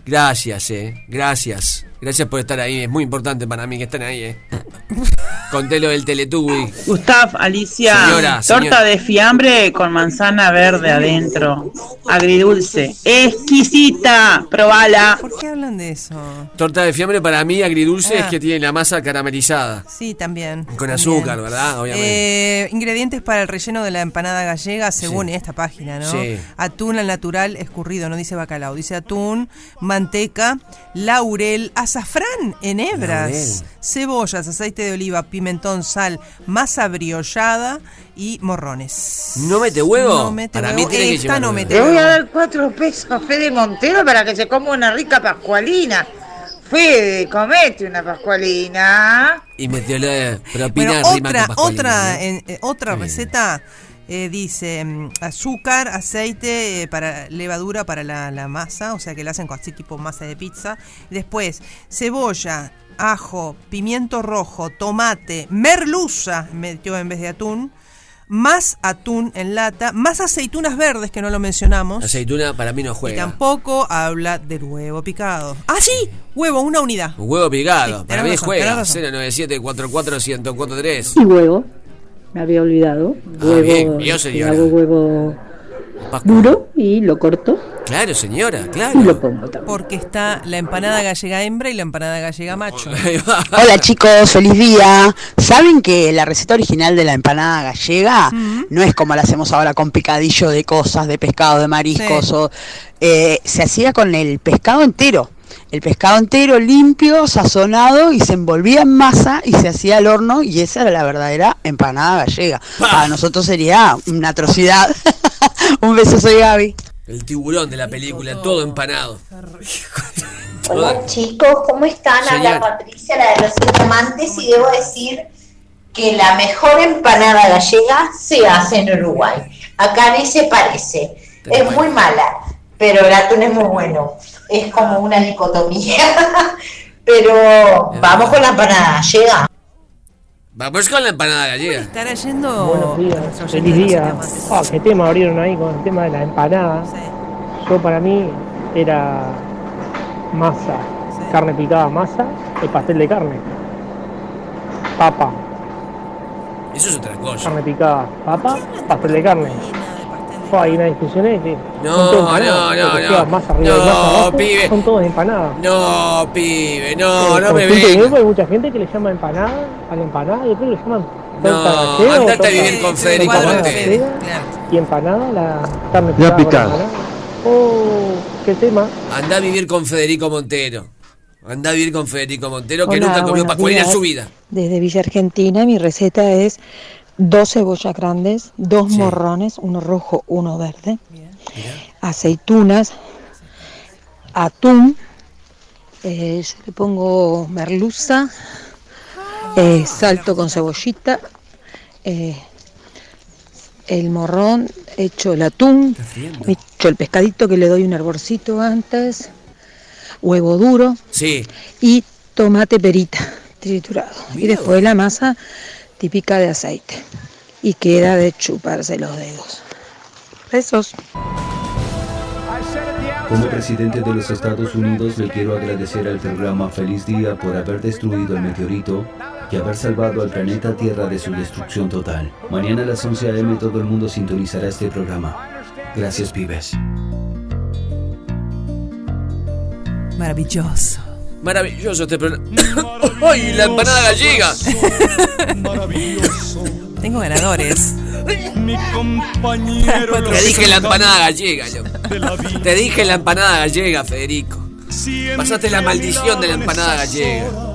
Gracias, eh. Gracias. Gracias por estar ahí. Es muy importante para mí que estén ahí, eh. Conté lo del Teletubby.
Gustav, Alicia,
Señora,
torta de fiambre con manzana verde adentro, agridulce, exquisita, probala.
¿Por qué hablan de eso?
Torta de fiambre para mí agridulce
Ah.
es que tiene la masa caramelizada.
Sí, también.
Con
también.
azúcar, ¿verdad? Obviamente.
Eh, ingredientes para el relleno de la empanada gallega, según esta página, ¿no?
Sí.
Atún al natural escurrido, no dice bacalao, dice atún, manteca, laurel, azafrán en hebras,
Laurel.
cebollas, aceite de oliva, pimentón, sal, masa briollada y morrones.
¿No mete huevo?
No mete
para
huevo.
mí tiene
Esta no
huevo.
mete
Le voy a dar cuatro pesos a Fede Montero para que se coma una rica pascualina. Fede, comete una pascualina.
Y metió la propina
Bueno,
rima
otra,
con pascualina,
otra,
¿no?
en- eh, otra receta eh, dice mm, azúcar, aceite eh, para levadura para la, la masa, o sea que la hacen con así tipo masa de pizza. Después, cebolla, ajo, pimiento rojo, tomate, merluza, metió en vez de atún, más atún en lata, más aceitunas verdes, que no lo mencionamos.
Aceituna para mí no
Y
juega.
tampoco habla del huevo picado. ¡Ah, sí! Huevo, una unidad.
Un huevo picado.
Sí,
para mí
razón,
juega.
tenés razón.
097 44 1043
Y huevo. Me había olvidado.
Ah,
Huevo.
bien, vio,
y
señora.
hago huevo duro y lo corto
Claro, señora,
y
claro.
lo pongo también.
Porque está la empanada gallega hembra y la empanada gallega macho.
Hola chicos, feliz día. ¿Saben que la receta original de la empanada gallega no es como la hacemos ahora con picadillo de cosas, de pescado, de mariscos? O, eh, se hacía con el pescado entero. El pescado entero limpio, sazonado y se envolvía en masa y se hacía al horno y esa era la verdadera empanada gallega. Para nosotros sería una atrocidad. Un beso, soy Gaby.
El tiburón de la película, todo empanado.
Hola chicos, ¿cómo están? Habla Patricia, la de los informantes, y debo decir que la mejor empanada gallega se hace en Uruguay. Acá ni se parece. Es muy mala, pero el atún es muy bueno. Es como una dicotomía. pero vamos con la empanada gallega.
Vamos con la empanada gallega.
Estará yendo.
Buenos días, feliz día. Ah, qué tema abrieron ahí con el tema de la empanada. Yo para mí era masa, carne picada, masa, el pastel de carne. Papa,
Eso es otra cosa.
carne picada, papa, pastel de carne. Hay una discusión ahí que
No, no, no, no.
arriba
No,
abajo,
pibe.
son todas empanadas.
No, pibe,
Eh,
no, no me vengas.
Hay mucha gente que le llama empanada a la empanada y después le llaman torta
No, andate a vivir con Federico Montero.
Y empanada, la carne picada.
picada.
Oh, qué tema.
Anda a vivir con Federico Montero. Anda a vivir con Federico Montero, que
Hola,
nunca comió pascualina en su vida.
Desde Villa Argentina, mi receta es dos cebollas grandes, dos morrones, uno rojo, uno verde, aceitunas, atún, eh, yo le pongo merluza, eh, salto con cebollita, eh, el morrón, hecho el atún, hecho el pescadito que le doy un hervorcito antes, huevo duro
Sí.
y tomate perita triturado. Y después la masa típica de aceite. Y queda de chuparse los dedos. Besos.
Como presidente de los Estados Unidos le quiero agradecer al programa Feliz Día por haber destruido el meteorito y haber salvado al planeta Tierra de su destrucción total. Mañana a las 11 a.m. todo el mundo sintonizará este programa. Gracias, pibes.
Maravilloso.
Maravilloso este programa. ¡Ay, la empanada gallega!
Tengo ganadores.
Mi compañero.
Te dije la empanada gallega, yo. Te dije la empanada gallega, Federico. Pasaste la maldición de la empanada gallega.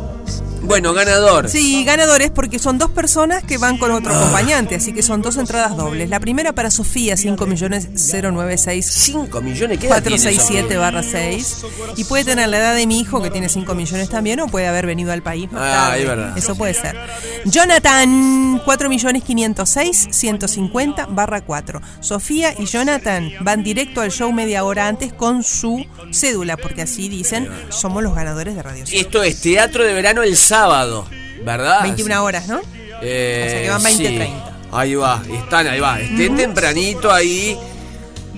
Bueno, ganador.
Sí, ganadores porque son dos personas que van con otro acompañante, así que son dos entradas dobles. La primera para Sofía, 5 millones 096
5 millones, ¿qué edad tiene
467 barra 6. Y puede tener la edad de mi hijo, que tiene 5 millones también, o puede haber venido al país más
Ah,
tarde.
es verdad.
Eso puede ser. Jonathan, 4 millones 506 150 barra 4. Sofía y Jonathan van directo al show media hora antes con su cédula, porque así dicen, somos los ganadores de Radio Cero.
Esto es teatro de verano el sábado, ¿verdad?
21 horas, ¿no?
Eh,
O sea que van 20,
sí.
30.
Ahí va, están, ahí va. Estén tempranito ahí.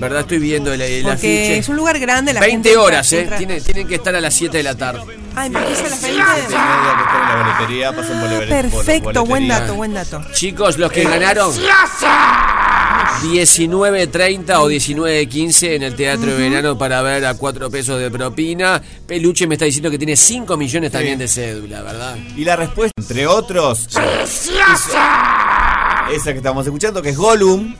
¿Verdad? Estoy viendo el, el
Porque
afiche.
es un lugar grande, la
20
gente entra-
horas, ¿eh?
entra-
Tienen, tienen que estar a las 7 de la tarde.
Ah, empieza a las 20.
la boletería, pasan por la la
Perfecto, buen dato, buen dato.
Chicos, los que ganaron 19.30 o 19.15 en el Teatro de Verano para ver a 4 pesos de propina. Peluche me está diciendo que tiene 5 millones también de cédula, ¿verdad?
Y la respuesta, entre otros, esa que estamos escuchando, que es Gollum,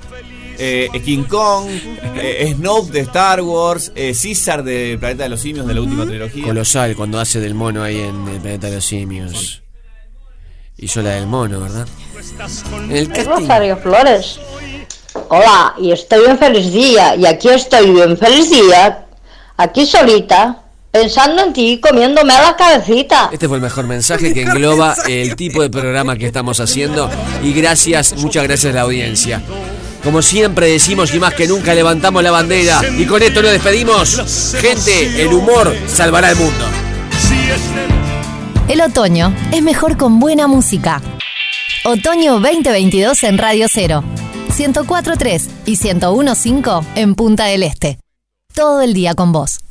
eh, King Kong, eh, Snoke de Star Wars, eh, César de Planeta de los Simios de la última trilogía.
Colosal cuando hace del mono ahí en el planeta de los simios. Hizo la del mono, ¿verdad? En el casting.
Rosario Flores. Hola, y estoy en feliz día, y aquí estoy bien feliz día, aquí solita, pensando en ti, comiéndome a la cabecita.
Este fue el mejor mensaje que engloba el tipo de programa que estamos haciendo y gracias, muchas gracias a la audiencia. Como siempre decimos y más que nunca levantamos la bandera y con esto nos despedimos. Gente, el humor salvará el mundo.
El otoño es mejor con buena música. Otoño 2022 en Radio Cero. 1043 y 1015 en Punta del Este. Todo el día con vos.